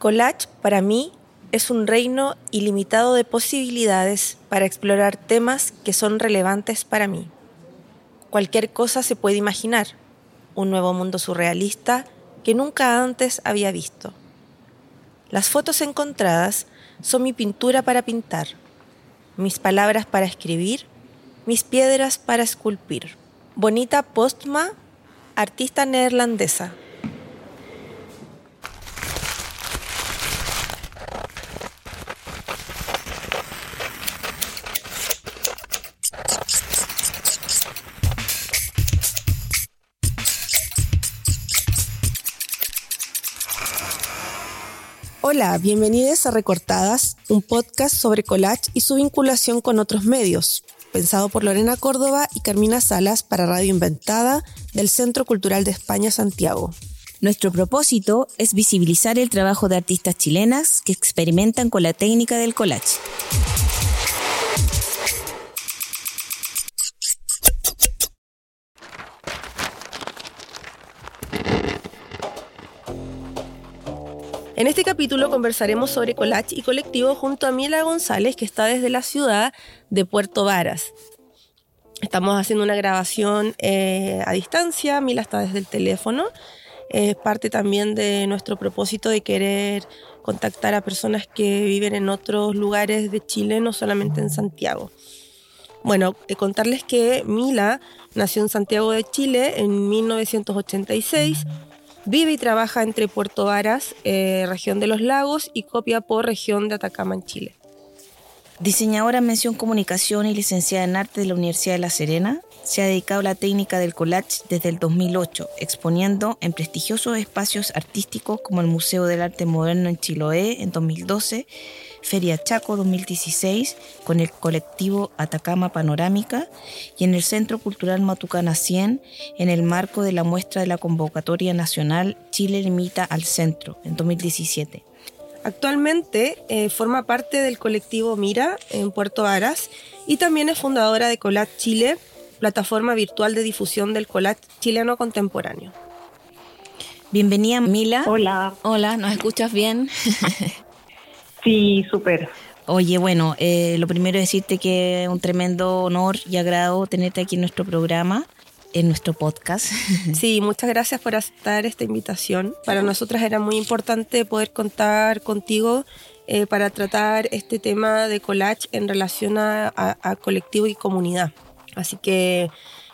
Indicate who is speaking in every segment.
Speaker 1: Collage para mí es un reino ilimitado de posibilidades para explorar temas que son relevantes para mí. Cualquier cosa se puede imaginar, un nuevo mundo surrealista que nunca antes había visto. Las fotos encontradas son mi pintura para pintar, mis palabras para escribir, mis piedras para esculpir. Bonita Postma, artista neerlandesa. Hola, bienvenidos a Recortadas, un podcast sobre collage y su vinculación con otros medios, pensado por Lorena Córdoba y Carmina Salas para Radio Inventada del Centro Cultural de España Santiago.
Speaker 2: Nuestro propósito es visibilizar el trabajo de artistas chilenas que experimentan con la técnica del collage.
Speaker 1: En este capítulo conversaremos sobre collage y colectivo junto a Mila González, que está desde la ciudad de Puerto Varas. Estamos haciendo una grabación eh, a distancia, Mila está desde el teléfono. Es parte también de nuestro propósito de querer contactar a personas que viven en otros lugares de Chile, no solamente en Santiago. Bueno, eh, contarles que Mila nació en Santiago de Chile en 1986 Vive y trabaja entre Puerto Varas, eh, región de los lagos, y Copiapó, región de Atacama, en Chile.
Speaker 2: Diseñadora en mención comunicación y licenciada en arte de la Universidad de La Serena, se ha dedicado a la técnica del collage desde el 2008, exponiendo en prestigiosos espacios artísticos como el Museo del Arte Moderno en Chiloé en 2012, Feria Chaco 2016 con el colectivo Atacama Panorámica y en el Centro Cultural Matucana 100 en el marco de la muestra de la convocatoria nacional Chile limita al centro en 2017.
Speaker 1: Actualmente eh, forma parte del colectivo Mira en Puerto Varas y también es fundadora de Colat Chile, plataforma virtual de difusión del Colat chileno contemporáneo.
Speaker 2: Bienvenida Mila.
Speaker 3: Hola.
Speaker 2: Hola, ¿nos escuchas bien?
Speaker 3: Sí, súper.
Speaker 2: Oye, bueno, eh, lo primero es decirte que es un tremendo honor y agrado tenerte aquí en nuestro programa, en nuestro podcast.
Speaker 1: Sí, muchas gracias por aceptar esta invitación. Para nosotras era muy importante poder contar contigo eh, para tratar este tema de collage en relación a, a colectivo y comunidad. Así que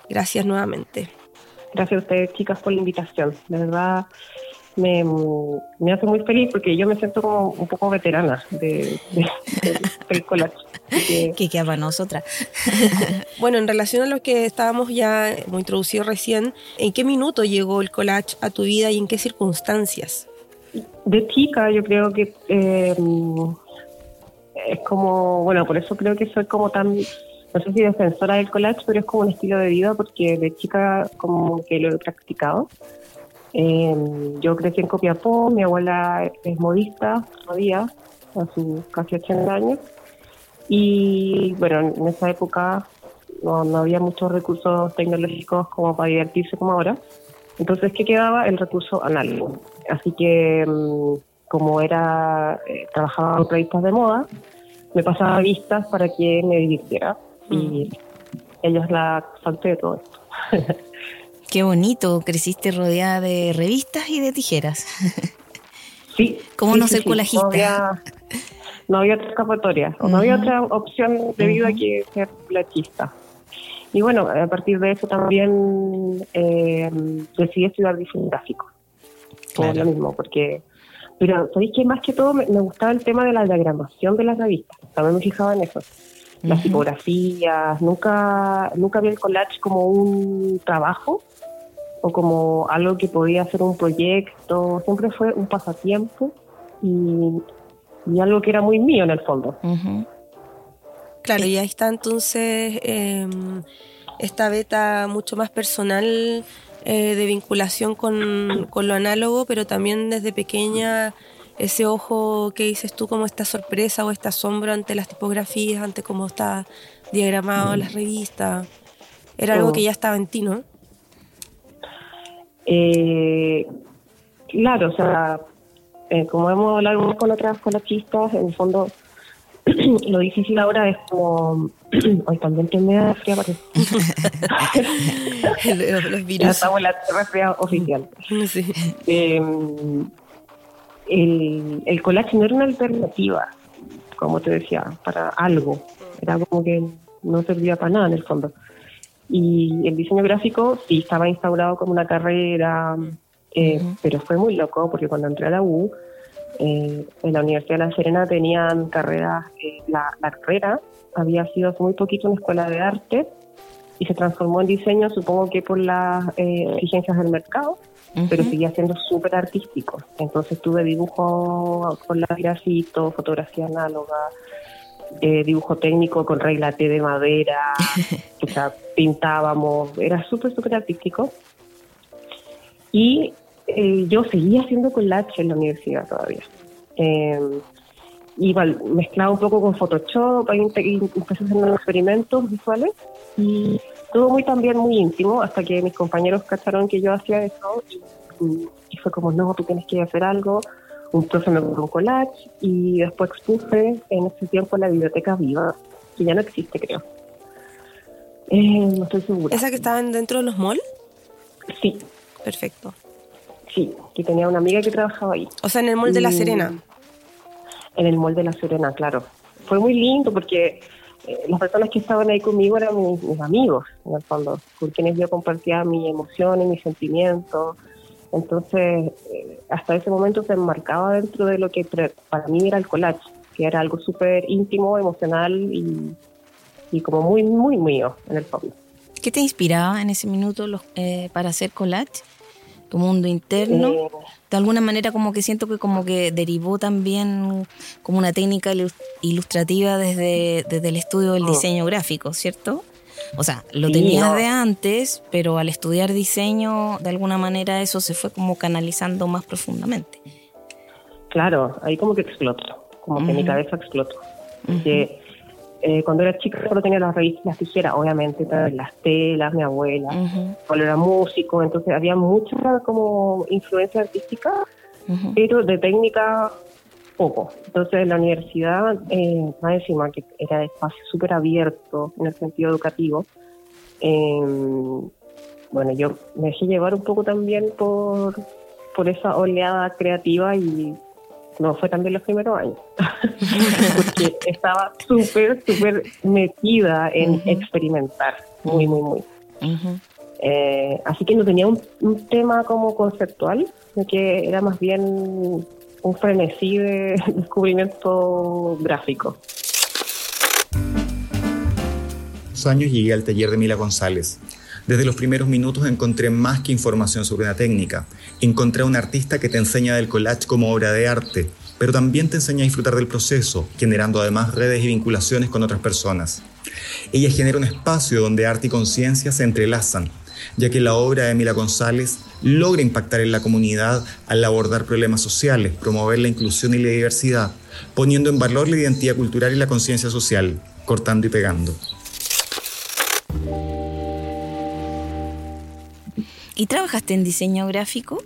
Speaker 1: gracias nuevamente.
Speaker 3: Gracias a ustedes, chicas, por la invitación. De verdad, me, me, hace muy feliz porque yo me siento como un poco veterana de, del collage.
Speaker 2: Que, que queda nosotras.
Speaker 1: bueno, en relación a lo que estábamos ya muy introducido recién, ¿en qué minuto llegó el collage a tu vida y en qué circunstancias?
Speaker 3: De chica, yo creo que eh, es como, bueno, por eso creo que soy como tan no sé si defensora del collage, pero es como un estilo de vida porque de chica como que lo he practicado. Em, yo crecí en Copiapó, mi abuela es modista todavía, a sus casi 80 años. Y bueno, en esa época no, había muchos recursos tecnológicos como para divertirse como ahora. Entonces, ¿qué quedaba? El recurso análogo. Así que, em, como era, eh, trabajaba en revistas de moda, me pasaba vistas para que me divirtiera. Y ella es la falta de todo esto.
Speaker 2: Qué bonito, creciste rodeada de revistas y de tijeras.
Speaker 3: Sí.
Speaker 2: ¿Cómo no ser colajista?
Speaker 3: No había, otra escapatoria, no había otra opción de vida que ser plachista. Y bueno, a partir de eso también eh, decidí estudiar diseño gráfico. Claro. lo mismo, porque... Pero, ¿sabéis que más que todo me, gustaba el tema de la diagramación de las revistas? También me fijaba en eso. Las tipografías, nunca, nunca vi el collage como un trabajo, o como algo que podía ser un proyecto, siempre fue un pasatiempo y, algo que era muy mío en el fondo.
Speaker 1: Claro, y ahí está entonces em, esta beta mucho más personal eh, de vinculación con, con, lo análogo, pero también desde pequeña ese ojo que dices tú, como esta sorpresa o este asombro ante las tipografías, ante cómo está diagramado en las revistas. Era algo que ya estaba en ti, ¿no?
Speaker 3: Eh, claro, o sea, eh, como hemos hablado con otras colatistas, en el fondo lo difícil ahora es como hoy también tiene fría parece
Speaker 1: los, los virus.
Speaker 3: estamos en la resfriada oficial.
Speaker 1: Sí.
Speaker 3: Eh, el, el collage no era una alternativa como te decía para algo. Era como que no servía para nada en el fondo y el diseño gráfico sí estaba instaurado como una carrera eh, pero fue muy loco porque cuando entré a la U eh, en la Universidad de La Serena tenían carreras, eh, la, la carrera había sido hace muy poquito una escuela de arte y se transformó en diseño, supongo que por las eh, exigencias del mercado, pero seguía siendo súper artístico. Entonces tuve dibujo con lagrafito, fotografía análoga, eh, dibujo técnico con regla T de madera, o sea, pintábamos, era súper, súper artístico. Y eh, yo seguía haciendo collage en la universidad todavía. Eh, igual, mezclaba un poco con Photoshop, ahí empecé unos experimentos visuales y todo muy también muy íntimo hasta que mis compañeros cacharon que yo hacía eso y, y fue como, no, tú tienes que hacer algo. Un profe me compró un collage y después expuse en ese tiempo en la biblioteca viva, que ya no existe creo. Eh, no estoy segura.
Speaker 1: ¿Esa que estaban dentro de los malls?
Speaker 3: Sí,
Speaker 1: Perfecto.
Speaker 3: sí, que tenía una amiga que trabajaba ahí.
Speaker 1: O sea, en el mall de La. Serena.
Speaker 3: En el Mall de La Serena, claro. Fue muy lindo porque eh, las personas que estaban ahí conmigo eran mis, mis amigos, en el fondo, con quienes yo compartía mis emociones, mis sentimientos. Entonces, eh, hasta ese momento se enmarcaba dentro de lo que para mí era el collage, que era algo súper íntimo, emocional y, y como muy, muy mío, en el fondo.
Speaker 2: ¿Qué te inspiraba en ese minuto los- eh, para hacer collage? ¿Tu mundo interno?
Speaker 3: Eh,
Speaker 2: de alguna manera como que siento que como que derivó también como una técnica ilus- ilustrativa desde, desde el estudio del
Speaker 3: Oh.
Speaker 2: diseño gráfico, ¿cierto? O sea, lo
Speaker 3: Sí,
Speaker 2: tenías
Speaker 3: no.
Speaker 2: de antes, pero al estudiar diseño, de alguna manera eso se fue como canalizando más profundamente.
Speaker 3: Claro, ahí como que explotó, como que mi cabeza explotó. Porque eh, cuando era chica solo tenía las revistas, las tijeras, obviamente, las telas, mi abuela, cuando era músico, entonces había mucha como influencia artística, pero de técnica poco. Entonces en la universidad, eh, más encima que era de espacio súper abierto en el sentido educativo, eh, bueno, yo me dejé llevar un poco también por, por esa oleada creativa y no fue también los primeros años, porque estaba súper, súper metida en experimentar, muy, muy, muy. Eh, así que no tenía un, un tema como conceptual, que era más bien un frenesí de descubrimiento gráfico.
Speaker 4: Hace años llegué al taller de Mila González. Desde los primeros minutos encontré más que información sobre una técnica. Encontré a un artista que te enseña del collage como obra de arte, pero también te enseña a disfrutar del proceso, generando además redes y vinculaciones con otras personas. Ella genera un espacio donde arte y conciencia se entrelazan, ya que la obra de Mila González logra impactar en la comunidad al abordar problemas sociales, promover la inclusión y la diversidad, poniendo en valor la identidad cultural y la conciencia social, cortando y pegando.
Speaker 2: ¿Y trabajaste en diseño gráfico?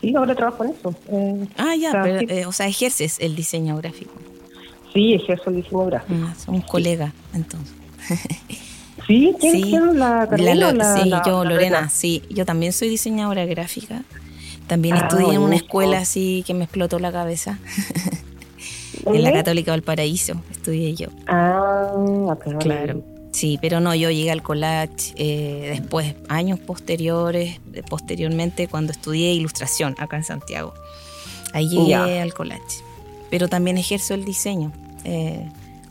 Speaker 3: Sí, ahora trabajo en eso. Eh,
Speaker 2: Ah, ya,
Speaker 3: o sea,
Speaker 2: pero,
Speaker 3: sí,
Speaker 2: eh, o sea, ejerces el diseño gráfico.
Speaker 3: sí, ejerzo el diseño gráfico.
Speaker 2: Ah, somos colegas, entonces.
Speaker 3: ¿Sí? ¿Quién,
Speaker 2: Sí,
Speaker 3: quién? ¿La
Speaker 2: La Lo-
Speaker 3: la-
Speaker 2: sí, yo, Lorena,
Speaker 3: Rena?
Speaker 2: sí. Yo también soy diseñadora gráfica. También
Speaker 3: Ah,
Speaker 2: estudié en una escuela así que me explotó la cabeza. en la. Católica Valparaíso estudié yo.
Speaker 3: Ah.
Speaker 2: Claro. Sí, pero no, yo llegué al collage eh, después, años posteriores, eh, posteriormente cuando estudié ilustración acá en Santiago. Ahí llegué al collage. Pero también ejerzo el diseño eh,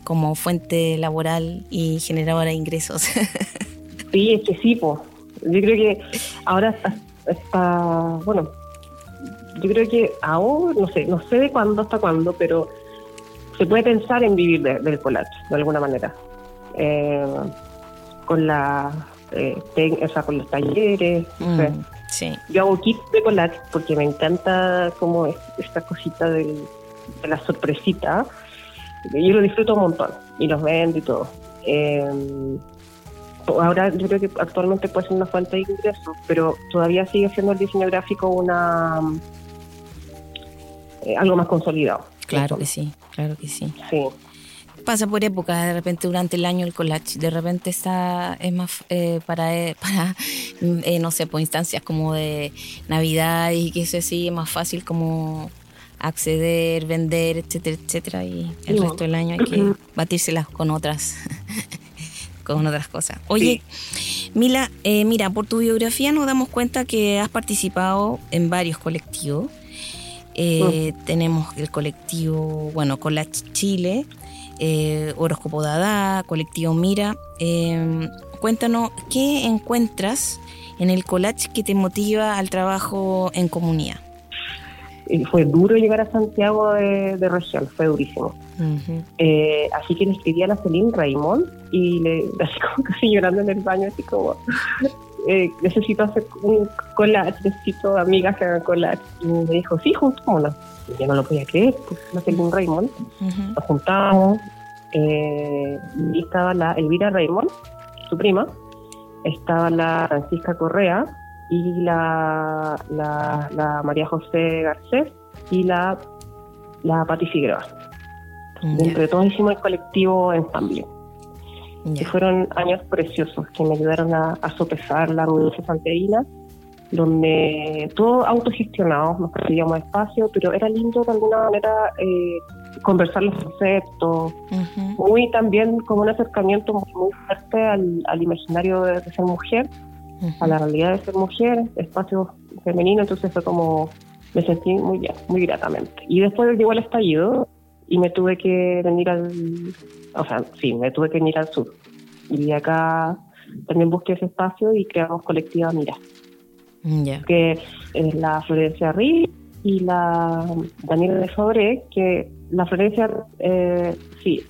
Speaker 2: como fuente laboral y generadora de ingresos.
Speaker 3: Sí, es que sí, pues. Yo creo que ahora está, bueno, yo creo que ahora, no sé, no sé de cuándo hasta cuándo, pero se puede pensar en vivir de- del collage, de alguna manera. Eh, con la, eh, o sea, con los talleres.
Speaker 2: Mm, sí.
Speaker 3: Yo hago kits de collage porque me encanta como es- esta cosita de la sorpresita. Yo lo disfruto un montón y los vendo y todo. Eh, ahora yo creo que actualmente puede ser una fuente de ingresos, pero todavía sigue siendo el diseño gráfico una eh, algo más consolidado.
Speaker 2: Claro que sí, claro que sí.
Speaker 3: Sí.
Speaker 2: Pasa por épocas, de repente durante el año el collage, de repente está, es más eh, para, eh, para eh, no sé, por instancias como de Navidad y que eso sí, es más fácil como acceder, vender, etcétera, etcétera, y el resto del año hay que batírselas con otras, con otras cosas. Oye, Mila, eh, mira, por tu biografía nos damos cuenta que has participado en varios colectivos. Eh, Tenemos el colectivo, bueno, Collage Chile, eh, Horóscopo Dada, colectivo Mira. Eh, cuéntanos, ¿qué encuentras en el collage que te motiva al trabajo en comunidad?
Speaker 3: Fue duro llegar a Santiago de, de región, fue durísimo. Eh, así que le escribí a la Celine Raymond y le, así como casi llorando en el baño, así como, eh, necesito hacer un collage, necesito amigas que hagan collage. Y me dijo, sí, juntémonos. Y yo no lo podía creer, pues la Celine Raymond.
Speaker 2: Ujú.
Speaker 3: Nos juntamos, eh, y estaba la Elvira Raymond, su prima, estaba la Francisca Correa y la, la, la María José Garcés y la, la Pati Figueroa.
Speaker 2: Ya,
Speaker 3: Entre todos hicimos el colectivo ensamble. que
Speaker 2: ya.
Speaker 3: fueron años preciosos que me ayudaron a, a sopesar la rudencia santiaguina, donde todo autogestionado, nos conseguíamos espacio, pero era lindo de alguna manera eh, conversar los conceptos,
Speaker 2: Ujú.
Speaker 3: muy también como un acercamiento muy, muy fuerte al, al imaginario de, de ser mujer, A la realidad de ser mujer, espacio femenino, entonces fue como, me sentí muy bien, muy gratamente. Y después llegó el estallido y me tuve que venir al, o sea, sí, me tuve que venir al sur. Y acá también busqué ese espacio y creamos colectiva Mira, que es la Florencia Riz y la Daniela de Fabré, que la Florencia, eh, sí,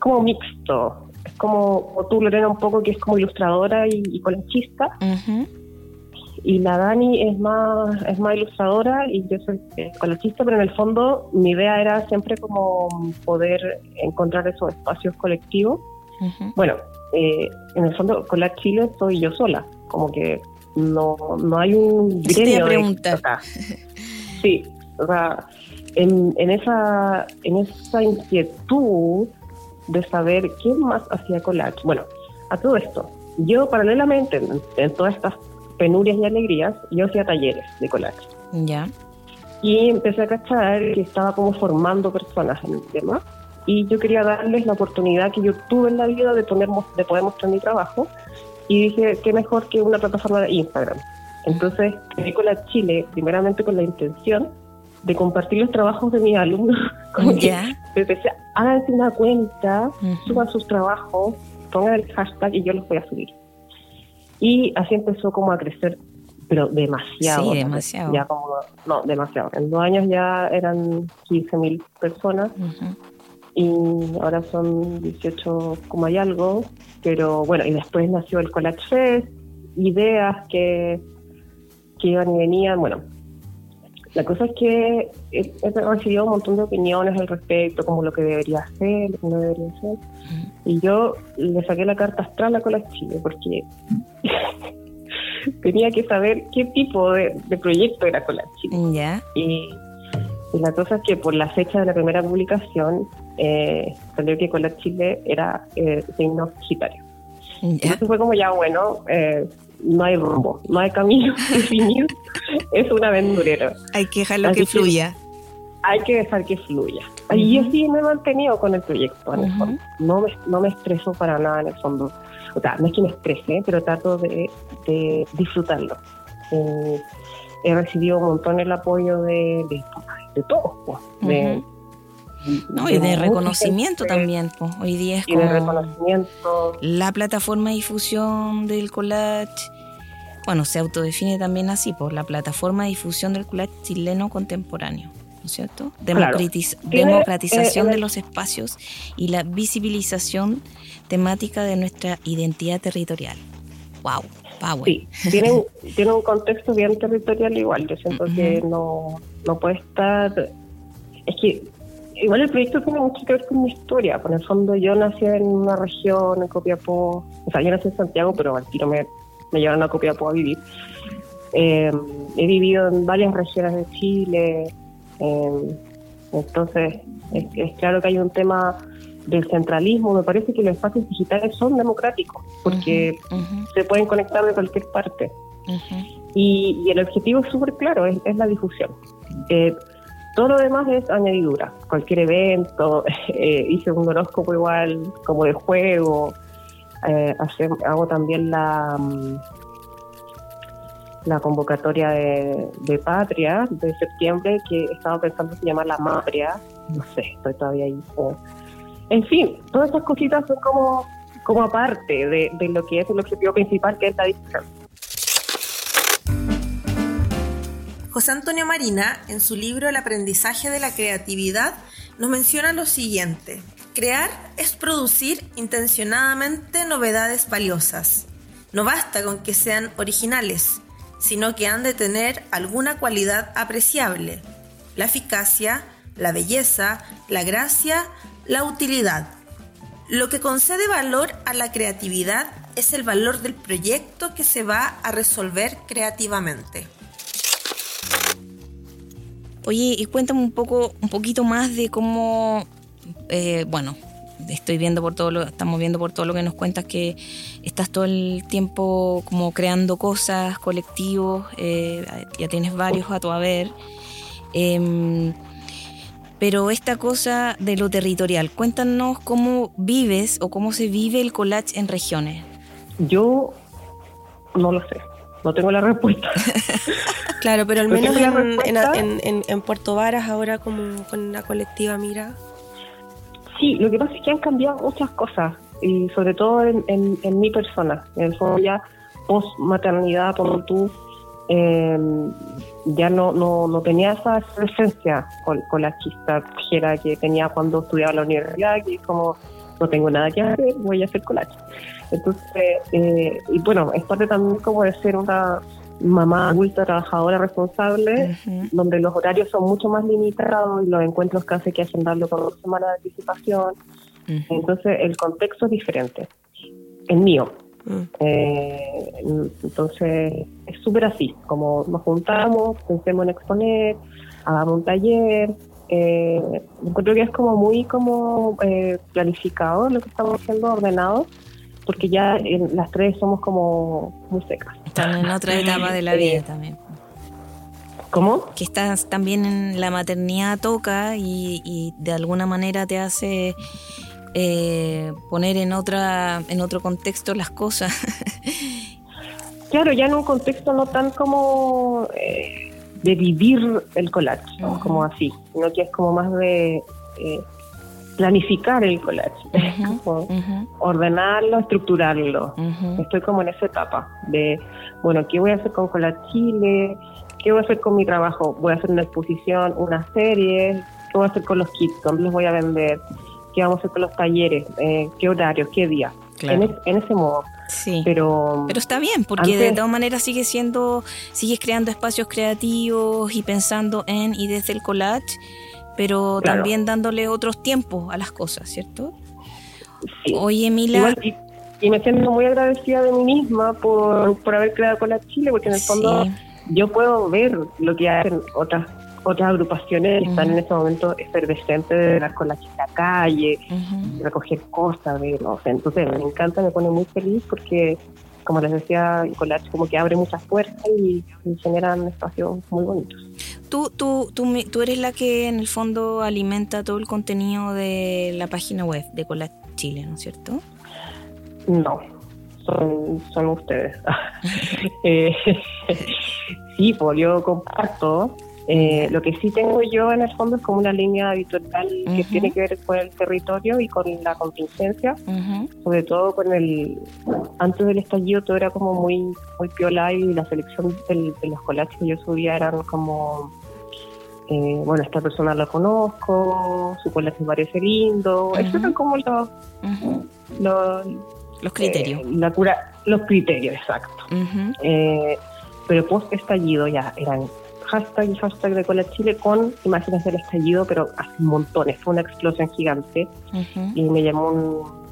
Speaker 3: como mixto. Es como, como tú, Lorena, un poco que es como ilustradora y, y colechista,
Speaker 2: Ujú.
Speaker 3: y la Dani es más es más ilustradora y yo soy eh, colechista, pero en el fondo mi idea era siempre como poder encontrar esos espacios colectivos. Bueno, eh, en el fondo con la Chile soy yo sola, como que no, no hay un gremio de acá. Sí, o sea, en, en esa en esa inquietud de saber quién más hacía collage. Bueno, a todo esto, yo paralelamente en, en todas estas penurias y alegrías, yo hacía talleres de collage.
Speaker 2: Ya.
Speaker 3: Y empecé a cachar que estaba como formando personas en el tema. Y yo quería darles la oportunidad que yo tuve en la vida de, poner, de poder mostrar mi trabajo. Y dije, qué mejor que una plataforma de Instagram. Entonces, creé con la Chile, primeramente con la intención de compartir los trabajos de mis alumnos. Como que
Speaker 2: Ya.
Speaker 3: empecé, háganse una cuenta,
Speaker 2: Ujú.
Speaker 3: suban sus trabajos, pongan el hashtag y yo los voy a subir. Y así empezó como a crecer, pero demasiado.
Speaker 2: Sí, demasiado.
Speaker 3: Ya como, no, demasiado. En dos años ya eran 15.000 personas
Speaker 2: Ujú.
Speaker 3: y ahora son 18 como hay algo. Pero bueno, y después nació el Collage Fest, ideas que, que iban y venían. Bueno, la cosa es que he, recibido un montón de opiniones al respecto, como lo que debería hacer, lo que no debería hacer. Y yo le saqué la carta astral a Collage Chile porque tenía que saber qué tipo de, de proyecto era Collage Chile. Y, y la cosa es que por la fecha de la primera publicación eh, salió que Collage Chile era eh, signo Sagitario.
Speaker 2: Ya.
Speaker 3: Entonces fue como ya, bueno, eh, no hay rumbo, no hay camino definido, es un aventurero.
Speaker 2: Hay que dejarlo
Speaker 3: Así
Speaker 2: que fluya.
Speaker 3: Hay que dejar que fluya. Y yo sí me he mantenido con el proyecto, en el fondo. No me, no me estreso para nada en el fondo. O sea, no es que me estrese, pero trato de, de disfrutarlo. Eh, he recibido un montón el apoyo de, de, de todos, pues, de,
Speaker 2: No, y de reconocimiento
Speaker 3: gente,
Speaker 2: también. pues. Hoy día es
Speaker 3: Y de reconocimiento.
Speaker 2: la plataforma de difusión del collage. Bueno, se autodefine también así, por la plataforma de difusión del collage chileno contemporáneo. ¿No es cierto? Democratiz- democratización
Speaker 3: eh,
Speaker 2: de
Speaker 3: el-
Speaker 2: los espacios y la visibilización temática de nuestra identidad territorial. ¡Wow! Power.
Speaker 3: Sí, tiene, un- tiene un contexto bien territorial igual. Yo siento que no, no puede estar... Es que igual el proyecto tiene mucho que ver con mi historia. Por el fondo yo nací en una región, en Copiapó. O sea, yo nací en Santiago, pero al tiro me, me llevaron a Copiapó a vivir. Eh, he vivido en varias regiones de Chile. Eh, entonces, es, claro que hay un tema del centralismo. Me parece que los espacios digitales son democráticos porque se pueden conectar de cualquier parte. y, el objetivo es súper claro, es, la difusión. Eh, todo lo demás es añadidura. Cualquier evento, hice un horóscopo igual, como de juego. Eh, hago también la, mm, la convocatoria de, Patria de septiembre, que estaba pensando en llamarla Mapria. No sé, estoy todavía ahí. En fin, todas esas cositas son como, como aparte de, de lo que es el objetivo principal, que es la difusión.
Speaker 1: José Antonio Marina, en su libro El aprendizaje de la creatividad, nos menciona lo siguiente. Crear es producir intencionadamente novedades valiosas. No basta con que sean originales, sino que han de tener alguna cualidad apreciable. La eficacia, la belleza, la gracia, la utilidad. Lo que concede valor a la creatividad es el valor del proyecto que se va a resolver creativamente.
Speaker 2: Oye, y cuéntame un poco, un poquito más de cómo, eh, bueno, estoy viendo por todo lo, estamos viendo por todo lo que nos cuentas que estás todo el tiempo como creando cosas, colectivos, eh, ya tienes varios a tu haber. Em, pero esta cosa de lo territorial, cuéntanos cómo vives o cómo se vive el collage en regiones.
Speaker 3: Yo no lo sé no tengo la respuesta.
Speaker 1: claro, pero al menos en, Puerto Varas ahora como con la colectiva Mira.
Speaker 3: Sí, lo que pasa es que han cambiado muchas cosas y sobre todo en, mi persona. En el fondo ya post maternidad, por tú, eh, ya no, no, tenía esa presencia con, la que tenía cuando estudiaba en la universidad, que es como no tengo nada que hacer, voy a hacer collage. Entonces, eh, y bueno, es parte también como de ser una mamá adulta, trabajadora, responsable, donde los horarios son mucho más limitados y los encuentros casi que hacen darlo con dos semanas de anticipación. Entonces, el contexto es diferente. El mío. Eh, entonces, es súper así, como nos juntamos, pensemos en exponer, hagamos un taller, eh, encuentro que es como muy como eh, planificado lo que estamos haciendo, ordenado, porque ya en las tres somos como muy secas.
Speaker 2: Están en otra etapa de la vida también.
Speaker 3: ¿Cómo?
Speaker 2: Que estás también en la maternidad toca y, de alguna manera te hace eh, poner en otra en otro contexto las cosas.
Speaker 3: claro, ya en un contexto no tan como eh, de vivir el collage, como así, sino que es como más de eh, planificar el collage, ordenarlo, estructurarlo. Estoy como en esa etapa de, bueno, ¿qué voy a hacer con Collage Chile? ¿Qué voy a hacer con mi trabajo? ¿Voy a hacer una exposición, una serie? ¿Qué voy a hacer con los kits? ¿Dónde los voy a vender? ¿Qué vamos a hacer con los talleres? Eh, ¿Qué horario? ¿Qué día? En, en, ese modo.
Speaker 2: Sí. Pero, pero está bien, porque de todas maneras sigue siendo, sigues creando espacios creativos y pensando en y desde el collage, pero también dándole otros tiempos a las cosas, ¿cierto?
Speaker 3: Sí. Oye, Mila. y, me siento muy agradecida de mí misma por, por haber creado Collage Chile, porque en el fondo yo puedo ver lo que hacen otras otras agrupaciones que están en este momento efervescentes de dar con la calle, de recoger cosas, de, no sé, entonces me encanta, me pone muy feliz porque, como les decía, Collage como que abre muchas puertas y, generan espacios muy bonitos.
Speaker 2: Tú, tú, tú, tú eres la que en el fondo alimenta todo el contenido de la página web de Collage Chile, ¿no es cierto?
Speaker 3: No, son, son ustedes. eh, sí, pues yo comparto eh, lo que sí tengo yo en el fondo es como una línea editorial que tiene que ver con el territorio y con la contingencia, sobre todo con el antes del estallido todo era como muy muy piola y la selección de los collages que yo subía eran como eh, bueno esta persona la conozco, su collage me parece lindo, esos eran como los
Speaker 2: los, criterios,
Speaker 3: eh, la cura, los criterios exacto. pero post estallido ya eran hashtag y hashtag de Cola Chile con imágenes del estallido, pero hace montones, fue una explosión gigante. Y me llamó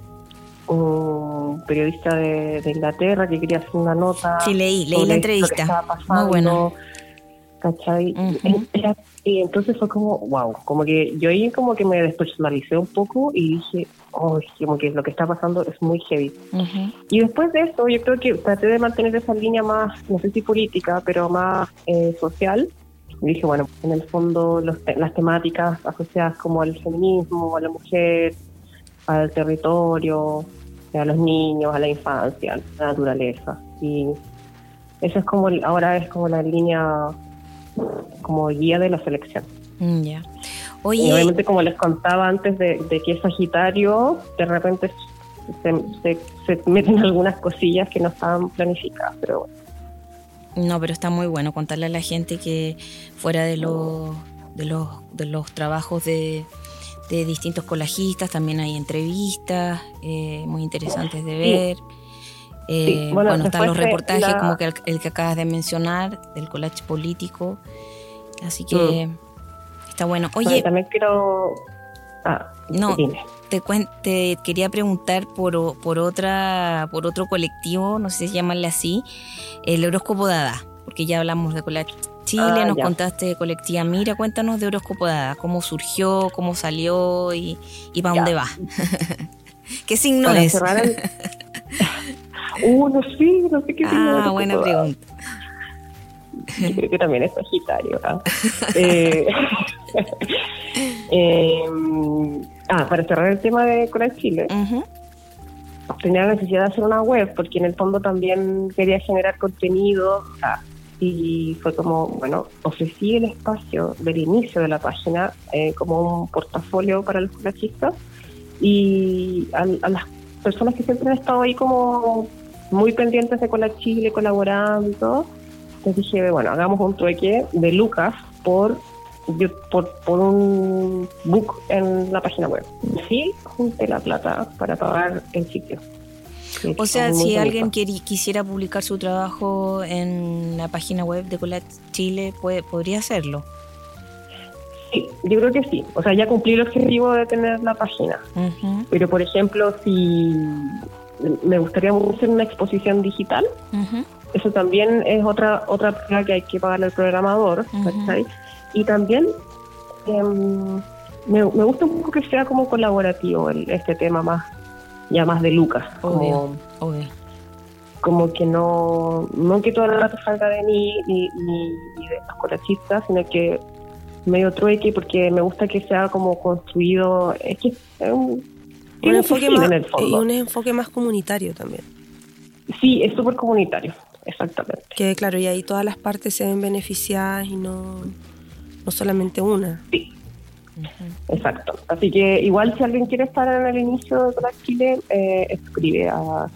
Speaker 3: un, periodista de, Inglaterra que quería hacer una nota.
Speaker 2: Sí, leí, leí la entrevista. Muy bueno.
Speaker 3: ¿Cachai? y entonces fue como, wow, como que yo ahí como que me despersonalicé un poco y dije, oh, como que lo que está pasando es muy heavy. Y después de eso, yo creo que traté de mantener esa línea más, no sé si política, pero más eh, social. Y dije, bueno, en el fondo las temáticas asociadas como al feminismo, a la mujer, al territorio, a los niños, a la infancia, a la naturaleza. Y eso es como, ahora es como la línea como guía de la selección.
Speaker 2: Mm, ya.
Speaker 3: Y obviamente, como les contaba antes de, que es Sagitario, de repente se, se, meten algunas cosillas que no estaban planificadas, pero bueno.
Speaker 2: No, pero está muy bueno contarle a la gente que fuera de los, de los, de los trabajos de, de distintos colajistas también hay entrevistas eh, muy interesantes de ver. Eh, bueno, están los reportajes como que el, que acabas de mencionar, del collage político. Así que mm. está bueno. Oye,
Speaker 3: también quiero...
Speaker 2: Ah, no, te, te quería preguntar por, por, otra, por otro colectivo, no sé si llamarle así, el horóscopo Dada, porque ya hablamos de collage Chile, ah, nos contaste de colectiva Mira, cuéntanos de horóscopo Dada, cómo surgió, cómo salió y, y para dónde va. ¿Qué signo es?
Speaker 3: Uh, no sé, no sé qué
Speaker 2: Ah, buena pregunta.
Speaker 3: Yo creo que también es Sagitario. ¿ah? eh, em, ah, para cerrar el tema de Coral Chile, tenía la necesidad de hacer una web porque en el fondo también quería generar contenido. y fue como, bueno, ofrecí el espacio del inicio de la página eh, como un portafolio para los colechistas y a, a, las personas que siempre han estado ahí como muy pendientes de Cola Chile, colaborando. Entonces dije, bueno, hagamos un trueque de Lucas por, por, por un book en la página web. Sí, junté la plata para pagar el sitio.
Speaker 2: O sea, si alguien quisiera publicar su trabajo en la página web de Cola Chile, puede, podría hacerlo.
Speaker 3: Sí, yo creo que sí. O sea, ya cumplí el objetivo de tener la página. Pero, por ejemplo, si me gustaría hacer una exposición digital. Eso también es otra otra prueba que hay que pagarle al programador. Y también em, me, gusta un poco que sea como colaborativo el, este tema más, ya más de Lucas. Como, como que no, no que todo el rato salga de mí ni, ni, de los colachistas, sino que medio trueque porque me gusta que sea como construido. Es que es un,
Speaker 1: un enfoque, más, y un enfoque más comunitario también.
Speaker 3: Sí, es súper comunitario, exactamente.
Speaker 1: Que claro, y ahí todas las partes se ven beneficiadas y no, no solamente una.
Speaker 3: Sí. Exacto. Así que igual si alguien quiere estar en el inicio de Colach Chile, eh, escribe a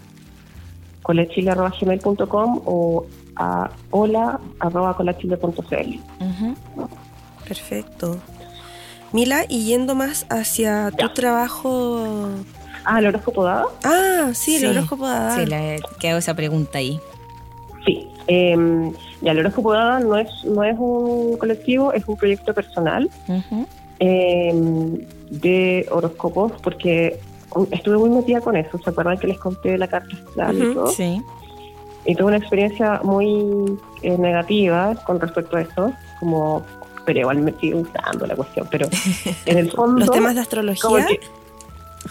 Speaker 3: colachile.gmail.com o a hola.colachile.cl.
Speaker 1: Perfecto. Mila, y yendo más hacia tu trabajo.
Speaker 3: Ah, el horóscopo dado.
Speaker 1: Ah, sí, el horóscopo dado.
Speaker 2: Sí, le, que hago esa pregunta ahí.
Speaker 3: Sí. Eh, ya, el horóscopo dado no es, no es un colectivo, es un proyecto personal em, de horóscopos, porque estuve muy metida con eso. ¿Se acuerdan que les conté la carta astral y todo?
Speaker 2: Sí.
Speaker 3: Y tuve una experiencia muy eh, negativa con respecto a eso, como pero igual me sigue gustando la cuestión. Pero en el fondo.
Speaker 1: ¿Los temas de astrología?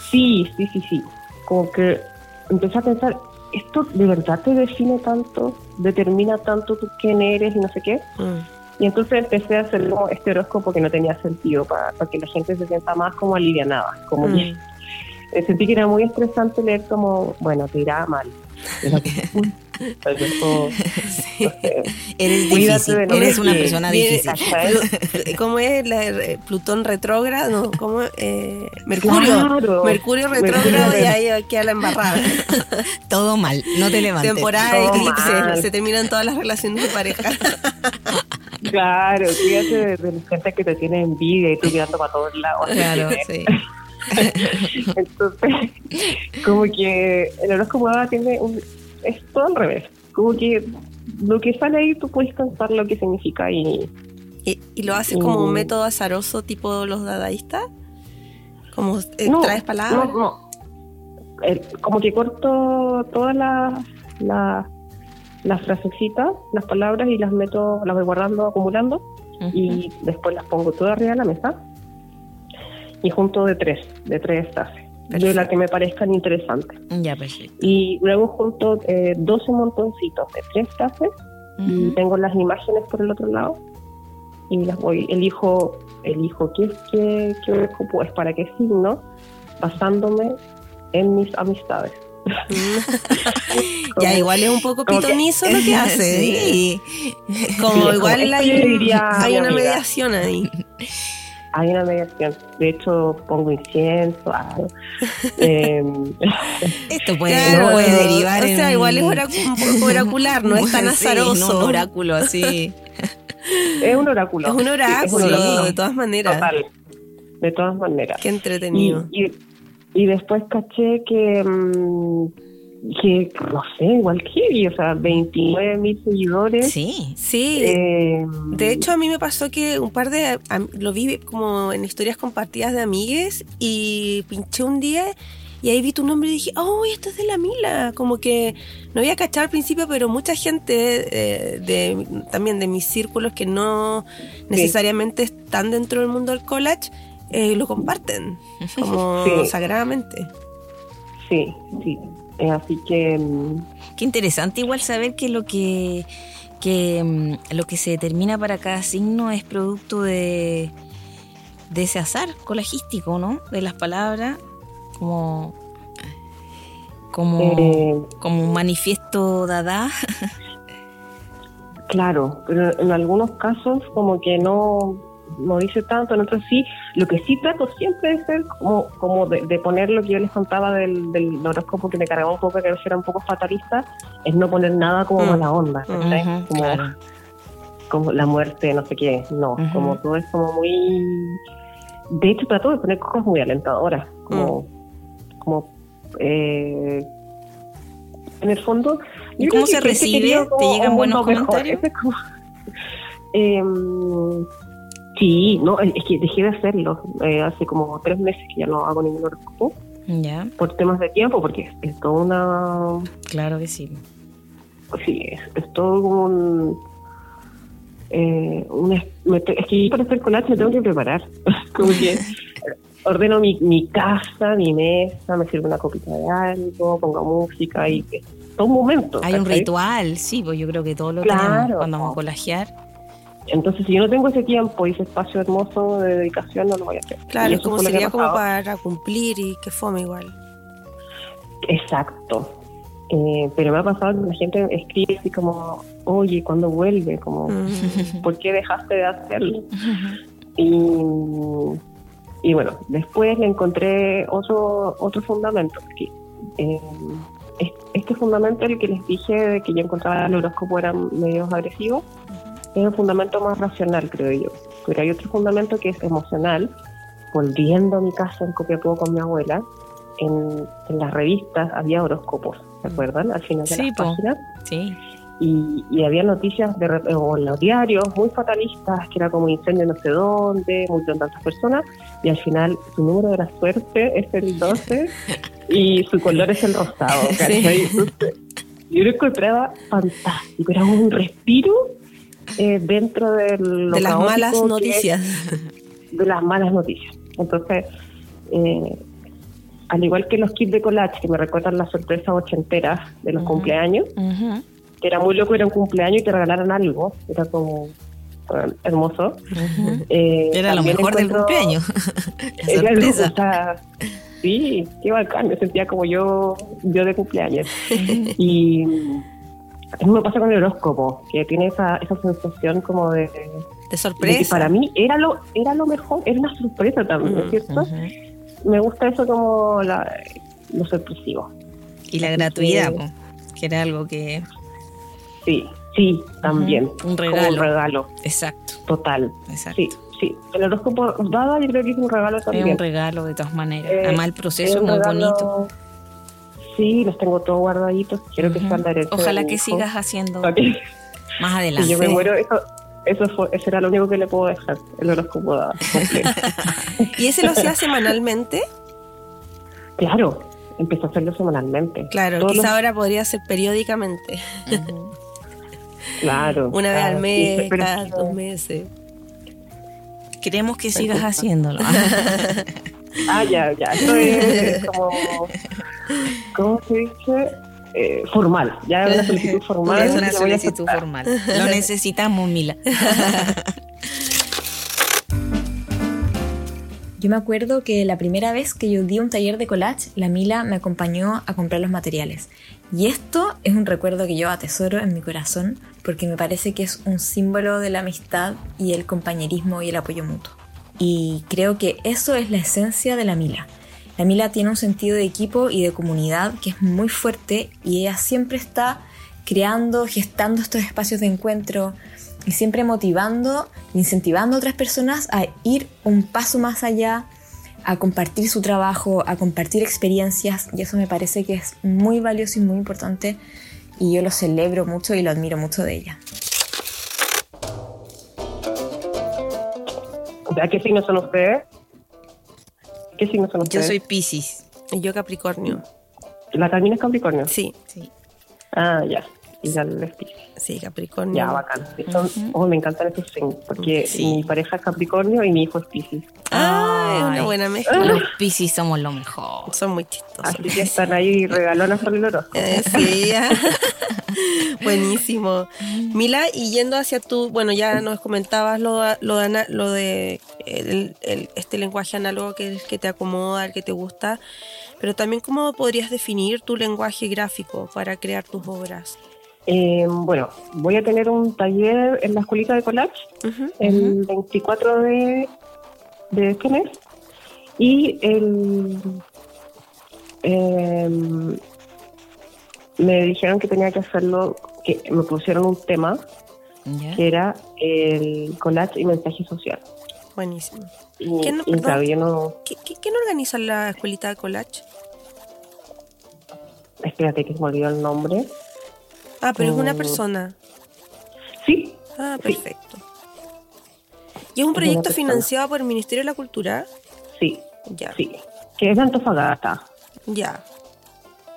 Speaker 3: sí, sí, sí, sí. Como que empecé a pensar, ¿esto de verdad te define tanto? ¿Determina tanto tú quién eres y no sé qué? Mm. Y entonces empecé a hacer como este horóscopo que no tenía sentido para, que la gente se sienta más como alivianada. Como mm. que sentí que era muy estresante leer como, bueno, te irá mal.
Speaker 2: Eres difícil, eres una persona difícil.
Speaker 1: ¿Cómo es la, Plutón retrógrado? ¿Cómo, eh, Mercurio. Mercurio retrógrado y ahí queda la embarrada.
Speaker 2: Todo mal, no te levantes.
Speaker 1: Temporada de eclipse, se terminan todas las relaciones de pareja.
Speaker 3: Claro, fíjate de, la gente que te tiene envidia y tú mirando para todos lados.
Speaker 2: Claro, sí.
Speaker 3: Entonces, como que el horóscopo tiene un, es todo al revés. Como que lo que sale ahí tú puedes pensar lo que significa y...
Speaker 1: ¿Y, lo haces como un método azaroso tipo los dadaístas? ¿Como eh, traes palabras?
Speaker 3: No, no. como que corto todas las la, las frasecitas, las palabras y las meto, las voy guardando, acumulando y después las pongo todas arriba de la mesa y junto de tres, de tres frases, de las que me parezcan interesantes.
Speaker 2: Ya, perfecto.
Speaker 3: Y luego junto eh, 12 montoncitos de tres frases y tengo las imágenes por el otro lado y las voy, elijo, elijo qué, qué, qué es para qué signo, basándome en mis amistades.
Speaker 1: ya, igual es un poco pitonizo lo que hace.
Speaker 2: Sí.
Speaker 1: Como
Speaker 3: Sí,
Speaker 1: igual
Speaker 3: esto
Speaker 1: hay,
Speaker 3: diría
Speaker 1: hay una mediación ahí.
Speaker 3: Hay una mediación. De hecho, pongo incienso. em,
Speaker 2: Esto puede,
Speaker 1: Claro,
Speaker 2: puede derivar
Speaker 1: o
Speaker 2: en
Speaker 1: sea, igual es oracu- oracular, no es tan
Speaker 2: Sí,
Speaker 1: azaroso.
Speaker 2: no un oráculo así.
Speaker 3: es un oráculo.
Speaker 1: Es un
Speaker 3: Sí,
Speaker 1: oráculo, de todas maneras.
Speaker 3: Total. De todas maneras.
Speaker 1: Qué entretenido.
Speaker 3: y, y después caché que, mm, que, no sé, igual que, o sea, 29 mil seguidores.
Speaker 2: Sí.
Speaker 1: Sí.
Speaker 3: Eh,
Speaker 1: De hecho, a mí me pasó que un par de... Lo vi como en historias compartidas de amigues y pinché un día y ahí vi tu nombre y dije, oh, esto es de la Mila. Como que no había cachado al principio, pero mucha gente eh, de, también de mis círculos que no necesariamente están dentro del mundo del collage eh, lo comparten como
Speaker 3: Sí.
Speaker 1: sagradamente.
Speaker 3: sí, sí. Eh, así que, mm,
Speaker 2: Qué interesante igual saber que lo que, que mm, lo que se determina para cada signo es producto de, de ese azar colajístico, ¿no? De las palabras, como, como,
Speaker 3: eh,
Speaker 2: como un manifiesto dada.
Speaker 3: Claro, pero en algunos casos como que no, no dice tanto, en otros sí. Lo que sí trato siempre de ser como, como de, de poner lo que yo les contaba del, del horóscopo que me cargaba un poco, que era un poco fatalista, es no poner nada como
Speaker 1: Mm.
Speaker 3: mala onda.
Speaker 2: Ujú,
Speaker 3: como,
Speaker 2: claro.
Speaker 3: como la muerte, no sé qué, no, como todo es como muy... De hecho trato de poner cosas muy alentadoras, como...
Speaker 2: Mm.
Speaker 3: como eh, en el fondo...
Speaker 2: ¿Y cómo se recibe? ¿Te llegan buenos comentarios?
Speaker 3: Es Em, sí, no, es que dejé de hacerlo eh, hace como tres meses que ya no hago ningún horóscopo
Speaker 2: Ya,
Speaker 3: por temas de tiempo, porque es, es toda una.
Speaker 2: claro que sí.
Speaker 3: Sí, es, es todo como un. Eh, me es que para hacer collage me tengo que preparar. como que ordeno mi, mi casa, mi mesa, me sirvo una copita de algo, pongo música y es todo un momento.
Speaker 2: Hay un ritual, sí, pues yo creo que todos lo
Speaker 3: Claro.
Speaker 2: tenemos cuando vamos a colagiar.
Speaker 3: Entonces, si yo no tengo ese tiempo y ese espacio hermoso de dedicación, no lo voy a hacer.
Speaker 1: Claro, es como sería como para cumplir y que fome igual.
Speaker 3: Exacto. Eh, pero me ha pasado que la gente escribe así como, oye, ¿cuándo vuelve? Como. ¿por qué dejaste de hacerlo? Y, y bueno, después le encontré otro otro fundamento. Porque, eh, es- este fundamento, el que les dije de que yo encontraba el horóscopo eran medios agresivos, es un fundamento más racional, creo yo. Pero hay otro fundamento que es emocional. Volviendo a mi casa en Copiapó con mi abuela, en, en las revistas había horóscopos, ¿se acuerdan? Al final de
Speaker 2: Sí,
Speaker 3: las
Speaker 2: po.
Speaker 3: páginas
Speaker 2: Sí.
Speaker 3: y, y había noticias de, o en los diarios muy fatalistas, que era como incendio no sé dónde, murieron tantas personas, y al final su número de la suerte es el 12 y su color es el rosado. Entonces, yo lo encontraba fantástico, era un respiro eh, dentro de, lo
Speaker 1: De las malas
Speaker 3: es-
Speaker 1: noticias.
Speaker 3: de las malas noticias. Entonces, eh, al igual que los kits de collage que me recuerdan las sorpresas ochenteras de los cumpleaños, que era muy loco, era un cumpleaños y te regalaran algo, era como bueno, hermoso. Eh,
Speaker 2: Era lo mejor del cumpleaños.
Speaker 3: Era
Speaker 2: sorpresa.
Speaker 3: o sea, sí, qué bacán, me sentía como yo, yo de cumpleaños. y mí me pasa con el horóscopo, que tiene esa, esa sensación como de, de
Speaker 1: De
Speaker 3: que
Speaker 1: sorpresa.
Speaker 3: para mí era lo, era lo mejor, era una sorpresa también,
Speaker 1: Mm,
Speaker 3: ¿cierto?
Speaker 2: Ujú.
Speaker 3: Me gusta eso como la, lo sorpresivo.
Speaker 2: Y la gratuidad,
Speaker 3: que-
Speaker 2: que era algo que...
Speaker 3: Sí, sí, también.
Speaker 2: un
Speaker 3: Como
Speaker 2: regalo.
Speaker 3: un regalo,
Speaker 2: Exacto,
Speaker 3: total.
Speaker 2: exacto.
Speaker 3: Sí, sí. El horóscopo dado yo creo que es un regalo
Speaker 2: Es
Speaker 3: también.
Speaker 2: un regalo de todas maneras.
Speaker 3: Eh,
Speaker 2: Además el
Speaker 3: Es
Speaker 2: proceso es
Speaker 3: un
Speaker 2: muy
Speaker 3: regalo-
Speaker 2: bonito.
Speaker 3: Sí, los tengo todos guardaditos. Quiero que sean la herencia
Speaker 2: Ojalá que
Speaker 3: hijo.
Speaker 2: sigas haciendo más adelante.
Speaker 3: yo me muero, eso, eso, fue, eso era lo único que le puedo dejar, el horóscopo.
Speaker 1: ¿Y ese lo hacía semanalmente?
Speaker 3: claro, empecé a hacerlo semanalmente.
Speaker 1: Claro,
Speaker 3: Todos
Speaker 1: quizá
Speaker 3: los-
Speaker 1: ahora podría ser periódicamente.
Speaker 3: Claro.
Speaker 1: Una vez
Speaker 3: claro,
Speaker 1: al mes,
Speaker 3: sí,
Speaker 1: cada dos meses.
Speaker 2: Queremos que sigas haciéndolo.
Speaker 3: Ah, ya, ya. Esto es como. ¿Cómo se dice? Eh, formal. Ya es una solicitud formal.
Speaker 2: es una solicitud formal. Lo necesitamos, Mila.
Speaker 5: Yo me acuerdo que la primera vez que yo di un taller de collage, la Mila me acompañó a comprar los materiales. Y esto es un recuerdo que yo atesoro en mi corazón porque me parece que es un símbolo de la amistad y el compañerismo y el apoyo mutuo. Y creo que eso es la esencia de la Mila. La Mila tiene un sentido de equipo y de comunidad que es muy fuerte y ella siempre está creando, gestando estos espacios de encuentro y siempre motivando, incentivando a otras personas a ir un paso más allá, a compartir su trabajo, a compartir experiencias y eso me parece que es muy valioso y muy importante y yo lo celebro mucho y lo admiro mucho de ella.
Speaker 3: ¿A qué signos son ustedes? ¿Qué signos son
Speaker 2: Yo
Speaker 3: ustedes?
Speaker 2: soy Pisces.
Speaker 1: Y yo Capricornio.
Speaker 3: ¿La Carmina es Capricornio?
Speaker 1: Sí,
Speaker 2: Sí.
Speaker 3: Ah, ya. Y ya les Piscis.
Speaker 1: sí, Capricornio.
Speaker 3: Ya, bacán. Son- oh, me encantan estos signos, porque
Speaker 2: Sí.
Speaker 3: mi pareja es Capricornio y mi hijo es Piscis.
Speaker 1: Ah, es una buena mezcla.
Speaker 2: Los Pisces somos lo mejor.
Speaker 1: Son muy chistosos.
Speaker 3: Así que están ahí regalonas por el horóscopo.
Speaker 1: Eh, sí, buenísimo. Mila, y yendo hacia tu, bueno, ya nos comentabas lo, lo de, lo de el- el- este lenguaje análogo que es el que te acomoda, el que te gusta, pero también cómo podrías definir tu lenguaje gráfico para crear tus obras.
Speaker 3: Eh, bueno, voy a tener un taller en la escuelita de collage el 24 de, de este mes y el em, me dijeron que tenía que hacerlo, que me pusieron un tema que era el collage y mensaje social.
Speaker 1: Buenísimo.
Speaker 3: Y,
Speaker 1: ¿Qué no- quién organiza la escuelita de collage?
Speaker 3: espérate que me olvidó el nombre.
Speaker 1: Ah, pero es una persona.
Speaker 3: Sí,
Speaker 1: Ah,
Speaker 3: Sí.
Speaker 1: perfecto. ¿Y es un proyecto financiado por el Ministerio de la Cultura?
Speaker 3: sí,
Speaker 1: Ya.
Speaker 3: sí, que es de Antofagasta.
Speaker 1: Ya.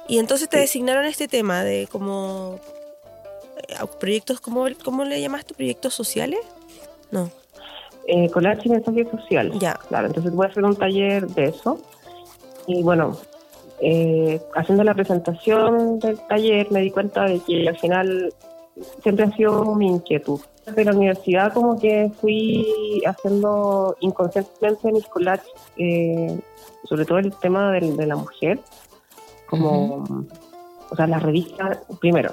Speaker 1: Y entonces te designaron este tema de como eh, proyectos, ¿cómo, ¿cómo le llamaste? ¿Proyectos sociales? No.
Speaker 3: eh, y mensaje social.
Speaker 1: Ya.
Speaker 3: Claro, entonces voy a hacer un taller de eso. Y bueno, eh, haciendo la presentación del taller me di cuenta de que al final siempre ha sido mi inquietud. Desde la universidad como que fui haciendo inconscientemente mis collages, eh, sobre todo el tema del- de la mujer, como, o sea, las revistas, primero,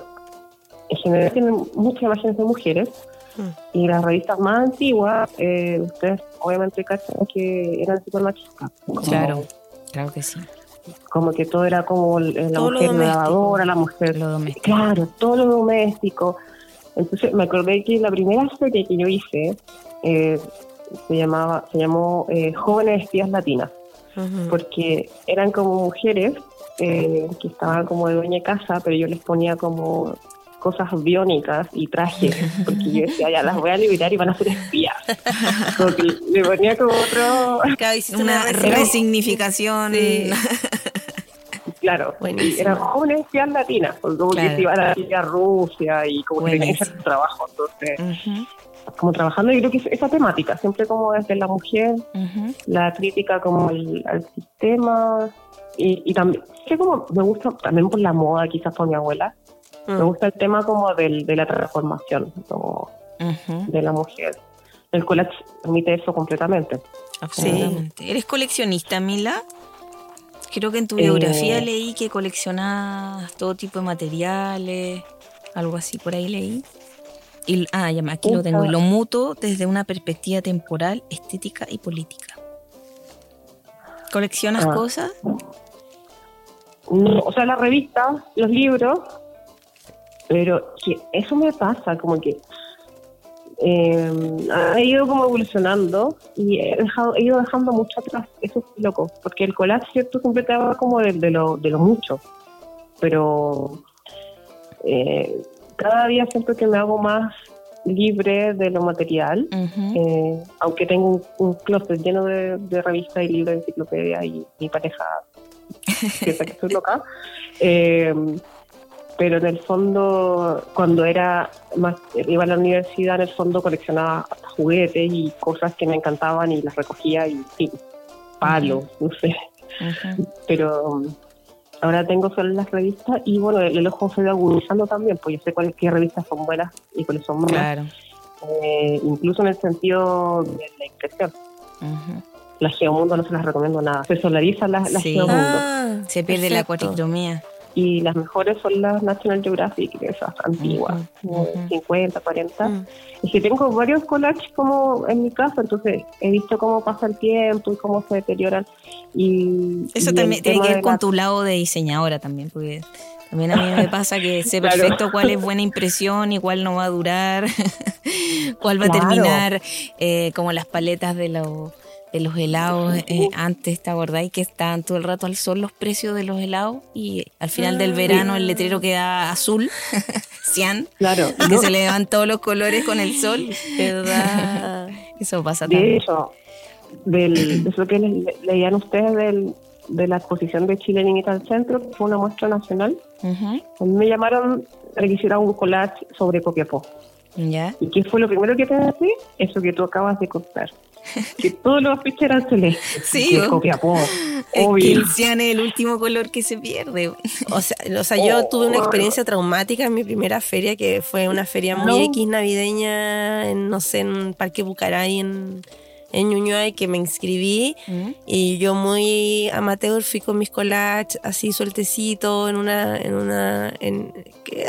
Speaker 3: en general tienen muchas imágenes de mujeres,
Speaker 1: Mm.
Speaker 3: y las revistas más antiguas, eh, ustedes obviamente cachan que eran súper machistas.
Speaker 2: Claro, claro que sí.
Speaker 3: Como que todo era como la
Speaker 1: Todo
Speaker 3: mujer lavadora, la mujer...
Speaker 2: Lo doméstico.
Speaker 3: Claro, todo lo doméstico. Entonces me acordé que la primera serie que yo hice eh, se llamaba se llamó eh, Jóvenes Espías Latinas, porque eran como mujeres eh, que estaban como de dueña de casa, pero yo les ponía como cosas biónicas y trajes, porque yo decía, ya las voy a liberar y van a ser espías. Como que le ponía como otro,
Speaker 1: Claro, hiciste
Speaker 2: Una
Speaker 1: una,
Speaker 2: resignificación.
Speaker 1: Sí.
Speaker 3: Claro,
Speaker 1: Buenísimo.
Speaker 3: eran jóvenes espías latinas, porque como
Speaker 2: Claro.
Speaker 3: que se iban a ir a Rusia y como que tenían que
Speaker 2: Buenísimo.
Speaker 3: su trabajo, entonces... Como trabajando, yo creo que es esa temática, siempre como desde la mujer, la crítica como al, al sistema, y, y también, sé como me gusta también por la moda, quizás por mi abuela, me
Speaker 1: Mm.
Speaker 3: gusta el tema como del, de la transformación como de la mujer. El collage permite eso completamente.
Speaker 2: absolutamente. ¿Eres coleccionista, Mila? Creo que en tu
Speaker 3: Eh,
Speaker 2: biografía leí que coleccionas todo tipo de materiales, algo así, por ahí leí. Y, ah, ya, aquí lo tengo. Y lo mutuo desde una perspectiva temporal, estética y política. ¿Coleccionas
Speaker 3: Ah.
Speaker 2: cosas?
Speaker 3: No, o sea, la revista, los libros, pero que eso me pasa, como que eh, ha ido como evolucionando y he, dejado, he ido dejando mucho atrás, eso es loco, porque el collage, ¿cierto? Siempre te habla como de, de lo, de lo mucho, pero eh, cada día siento que me hago más libre de lo material, eh, aunque tengo un, un closet lleno de, de revistas y libros de enciclopedia y mi pareja piensa que estoy loca. Eh, pero en el fondo, cuando era más, iba a la universidad, en el fondo coleccionaba juguetes y cosas que me encantaban y las recogía y, y palos, no sé. Pero um, ahora tengo solo las revistas y bueno, el, el ojo se va agudizando también, pues yo sé cuáles qué revistas son buenas y cuáles son malas.
Speaker 2: Claro.
Speaker 3: Eh, incluso en el sentido de la impresión.
Speaker 2: Ujú.
Speaker 3: La Geomundo no se las recomiendo nada. Se solariza la, la
Speaker 2: Sí.
Speaker 3: Geomundo.
Speaker 1: Ah,
Speaker 2: Se pierde la
Speaker 1: perfecto.
Speaker 3: Y las mejores son las National Geographic, esas antiguas, de
Speaker 2: ujú.
Speaker 3: 50, 40.
Speaker 1: Mm.
Speaker 3: Es que tengo varios collages como en mi casa, entonces he visto cómo pasa el tiempo y cómo se deterioran. Y,
Speaker 2: Eso
Speaker 3: y
Speaker 2: también tiene que ver con
Speaker 3: la-
Speaker 2: tu lado de diseñadora también, porque también a mí me pasa que sé
Speaker 3: Claro.
Speaker 2: perfecto cuál es buena impresión y cuál no va a durar, cuál va a
Speaker 3: Claro.
Speaker 2: terminar, eh, como las paletas de los de los helados eh, antes, ¿te acordáis que estaban todo el rato al sol los precios de los helados? Y al final del verano el letrero queda azul, cian,
Speaker 3: Claro,
Speaker 2: que
Speaker 3: no,
Speaker 2: se le dan todos los colores con el sol.
Speaker 1: ¿Verdad?
Speaker 2: Eso pasa
Speaker 3: de
Speaker 2: también.
Speaker 3: hecho, del, de eso que le- le- leían ustedes del, de la exposición de Chile Limita al Centro, que fue una muestra nacional, a mí me llamaron para que hiciera un collage sobre Copiapó.
Speaker 2: ¿Ya?
Speaker 3: ¿Y qué fue lo primero que pensé? Eso que tú acabas de contar. que todos los afiches eran celestes.
Speaker 2: Sí,
Speaker 3: Que. Copiapó,
Speaker 2: Es que
Speaker 3: obvio.
Speaker 2: el cian es el último color que se pierde.
Speaker 1: O sea, o sea, yo
Speaker 3: Oh.
Speaker 1: tuve una experiencia traumática en mi primera feria, que fue una feria muy
Speaker 3: No.
Speaker 1: X navideña, en, no sé, en Parque Bucaray, en, en Ñuñoa, y que me inscribí.
Speaker 2: ¿Mm?
Speaker 1: Y yo muy amateur fui con mis collages así sueltecito en una, en una, en,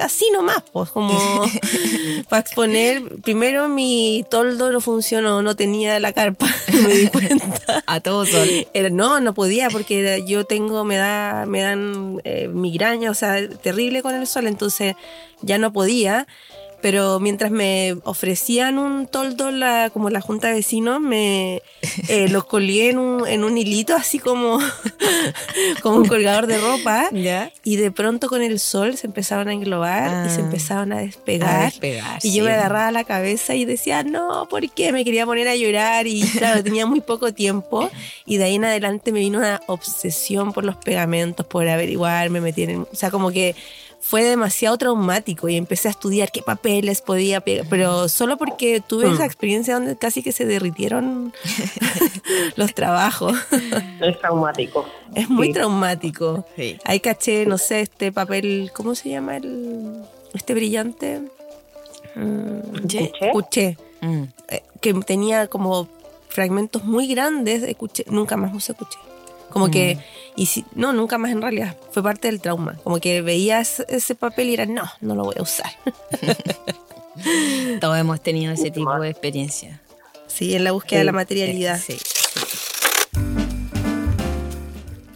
Speaker 1: así nomás, pues como para exponer. Primero mi toldo no funcionó, no tenía la carpa, me di cuenta.
Speaker 2: A todo sol.
Speaker 1: Era- no, no podía porque era- yo tengo, me da, me dan eh, migraña, o sea, terrible con el sol, entonces ya no podía. Pero mientras me ofrecían un toldo, la, como la junta de vecinos, me eh, los colgué en un, en un hilito, así como, como un colgador de ropa.
Speaker 2: ¿Ya?
Speaker 1: Y de pronto con el sol se empezaron a englobar y se
Speaker 2: Ah.
Speaker 1: empezaron a despegar.
Speaker 2: A despegar,
Speaker 1: y yo me agarraba la cabeza y decía, no, ¿por qué? Me quería poner a llorar y claro, tenía muy poco tiempo. Y de ahí en adelante me vino una obsesión por los pegamentos, por averiguar, me metí en... O sea, como que fue demasiado traumático y empecé a estudiar qué papeles podía pegar, pero solo porque tuve esa experiencia donde casi que se derritieron los trabajos.
Speaker 3: Es traumático.
Speaker 1: Es muy
Speaker 3: Sí.
Speaker 1: traumático.
Speaker 2: Sí.
Speaker 1: Ahí caché, no sé, este papel, ¿cómo se llama el este brillante? Mm,
Speaker 2: ¿Cuché?
Speaker 1: Cuché,
Speaker 2: Mm.
Speaker 1: eh, que tenía como fragmentos muy grandes de cuché. Nunca más usé cuché. Como que, y si, no, nunca más en realidad, fue parte del trauma. Como que veías ese papel y era, no, no lo voy a usar.
Speaker 2: Todos hemos tenido ese tipo de experiencia.
Speaker 1: Sí, en la búsqueda de la materialidad.
Speaker 2: Sí.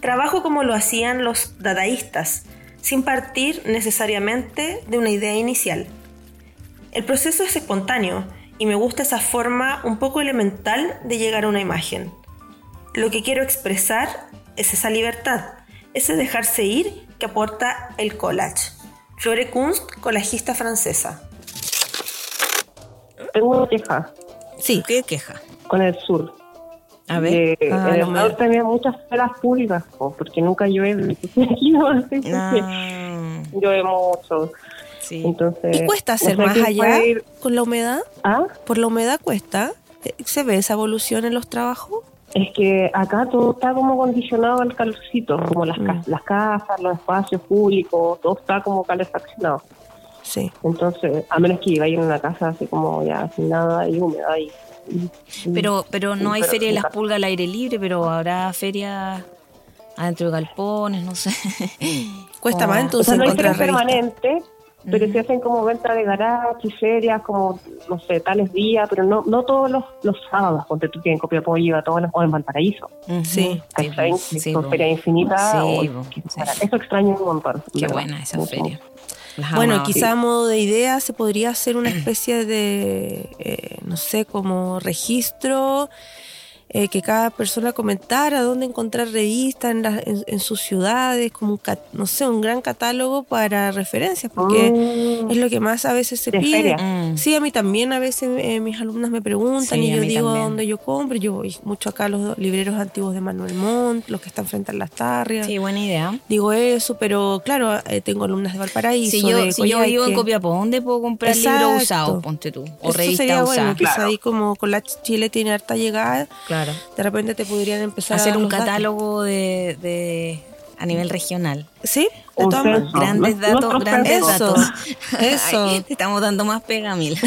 Speaker 1: Trabajo como lo hacían los dadaístas, sin partir necesariamente de una idea inicial. El proceso es espontáneo y me gusta esa forma un poco elemental de llegar a una imagen. Lo que quiero expresar es esa libertad, ese dejarse ir que aporta el collage. Flore Kunst, colajista francesa.
Speaker 3: Tengo una queja
Speaker 1: Sí,
Speaker 2: ¿Qué queja?
Speaker 3: con el sur.
Speaker 2: A ver.
Speaker 3: Que
Speaker 1: Ah,
Speaker 3: en el sur tenía muchas esferas públicas, po, porque nunca llueve. Aquí no.
Speaker 2: Ah,
Speaker 3: Llueve mucho.
Speaker 2: sí.
Speaker 3: Entonces,
Speaker 1: ¿y cuesta hacer
Speaker 3: no sé
Speaker 1: más allá
Speaker 3: ir-
Speaker 1: con la humedad?
Speaker 3: ¿Ah?
Speaker 1: ¿Por la humedad cuesta? Eh, ¿Se ve esa evolución en los trabajos?
Speaker 3: Es que acá todo está como condicionado al calorcito, como las,
Speaker 1: Mm.
Speaker 3: las casas, los espacios públicos, todo está como calefaccionado.
Speaker 1: Sí.
Speaker 3: Entonces, a menos que viváis en una casa así como ya sin nada y húmeda y... y-
Speaker 2: Pero, pero no hay
Speaker 3: pero
Speaker 2: feria de las pulgas al aire libre, pero habrá feria adentro de galpones, no sé.
Speaker 1: Cuesta más
Speaker 3: O
Speaker 1: entonces
Speaker 3: sea, no hay
Speaker 1: encontrar
Speaker 3: feria permanente, pero se hacen como venta de garage y ferias, como, no sé, tales días, pero no no todos los, los sábados, ponte tú que en Copiapó iba todos los, o en Valparaíso.
Speaker 2: Ujú.
Speaker 1: Sí.
Speaker 3: Que
Speaker 2: sí,
Speaker 3: ferias infinitas.
Speaker 2: Sí, sí.
Speaker 3: Eso extraño un montón.
Speaker 2: Qué
Speaker 3: ¿verdad?
Speaker 2: buena esa
Speaker 3: Mucho,
Speaker 2: feria. Las
Speaker 1: Bueno,
Speaker 2: amaba.
Speaker 1: quizá a modo de idea se podría hacer una especie de, eh, no sé, como registro eh, que cada persona comentara dónde encontrar revistas en, las- en- en sus ciudades, como un, ca- no sé, un gran catálogo para referencias, porque
Speaker 3: Mm,
Speaker 1: es lo que más a veces se
Speaker 3: de
Speaker 1: pide.
Speaker 2: Mm.
Speaker 1: Sí, a mí también a veces eh, mis alumnas me preguntan
Speaker 2: Sí,
Speaker 1: y yo digo
Speaker 2: también.
Speaker 1: dónde yo compro. Yo voy mucho acá a los libreros antiguos de Manuel Montt, los que están frente a las tarrias.
Speaker 2: Sí, buena idea.
Speaker 1: Digo eso, pero claro, eh, tengo alumnas de Valparaíso.
Speaker 2: Si yo,
Speaker 1: de
Speaker 2: si yo vivo en. Copiapó, ¿dónde puedo comprar libros usados? Ponte tú. O
Speaker 1: Eso
Speaker 2: revistas
Speaker 1: sería bueno,
Speaker 2: usadas.
Speaker 1: quizá
Speaker 3: Claro.
Speaker 1: ahí como con la Chile tiene harta llegada,
Speaker 2: Claro.
Speaker 1: De repente te podrían empezar a
Speaker 2: Hacer un catálogo de, de a nivel regional.
Speaker 1: Sí, de todas
Speaker 3: censo.
Speaker 2: Grandes datos, grandes
Speaker 1: censo.
Speaker 2: datos.
Speaker 1: Eso.
Speaker 2: Ay, te estamos dando más pega, Mil.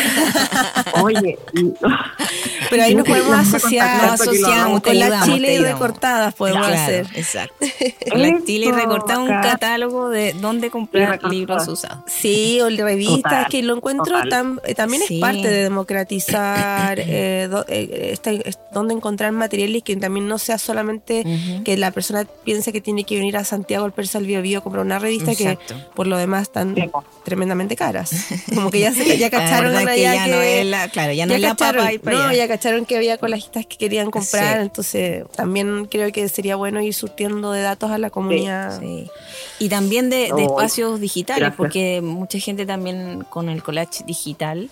Speaker 3: Oye,
Speaker 1: Pero ahí nos podemos asociar
Speaker 2: Nos asociamos,
Speaker 1: con las
Speaker 2: ayudamos,
Speaker 1: Chile y recortadas podemos
Speaker 2: Claro,
Speaker 1: hacer.
Speaker 2: Exacto. Con la Chile y
Speaker 3: Eso,
Speaker 2: recortar un catálogo de dónde comprar libros usados.
Speaker 1: Sí, o revistas,
Speaker 3: Total,
Speaker 1: que lo encuentro eh, también
Speaker 2: Sí.
Speaker 1: es parte de democratizar eh, do- eh, esta- es- dónde encontrar materiales que también no sea solamente que la persona piense que tiene que venir a Santiago al Persa al Bio Bio a comprar una revista
Speaker 2: Exacto.
Speaker 1: que por lo demás están
Speaker 3: Sí,
Speaker 1: tremendamente caras. Como que ya, se, ya cacharon
Speaker 2: que
Speaker 1: ya que-
Speaker 2: no es la, claro, ya no es la
Speaker 1: cacharon,
Speaker 2: papa y para
Speaker 1: no,
Speaker 2: allá.
Speaker 1: ya cacharon que había colajistas que querían comprar,
Speaker 2: Sí.
Speaker 1: entonces también creo que sería bueno ir surtiendo de datos a la comunidad.
Speaker 2: Sí. Y también de, espacios digitales,
Speaker 3: gracias.
Speaker 2: porque mucha gente también con el collage digital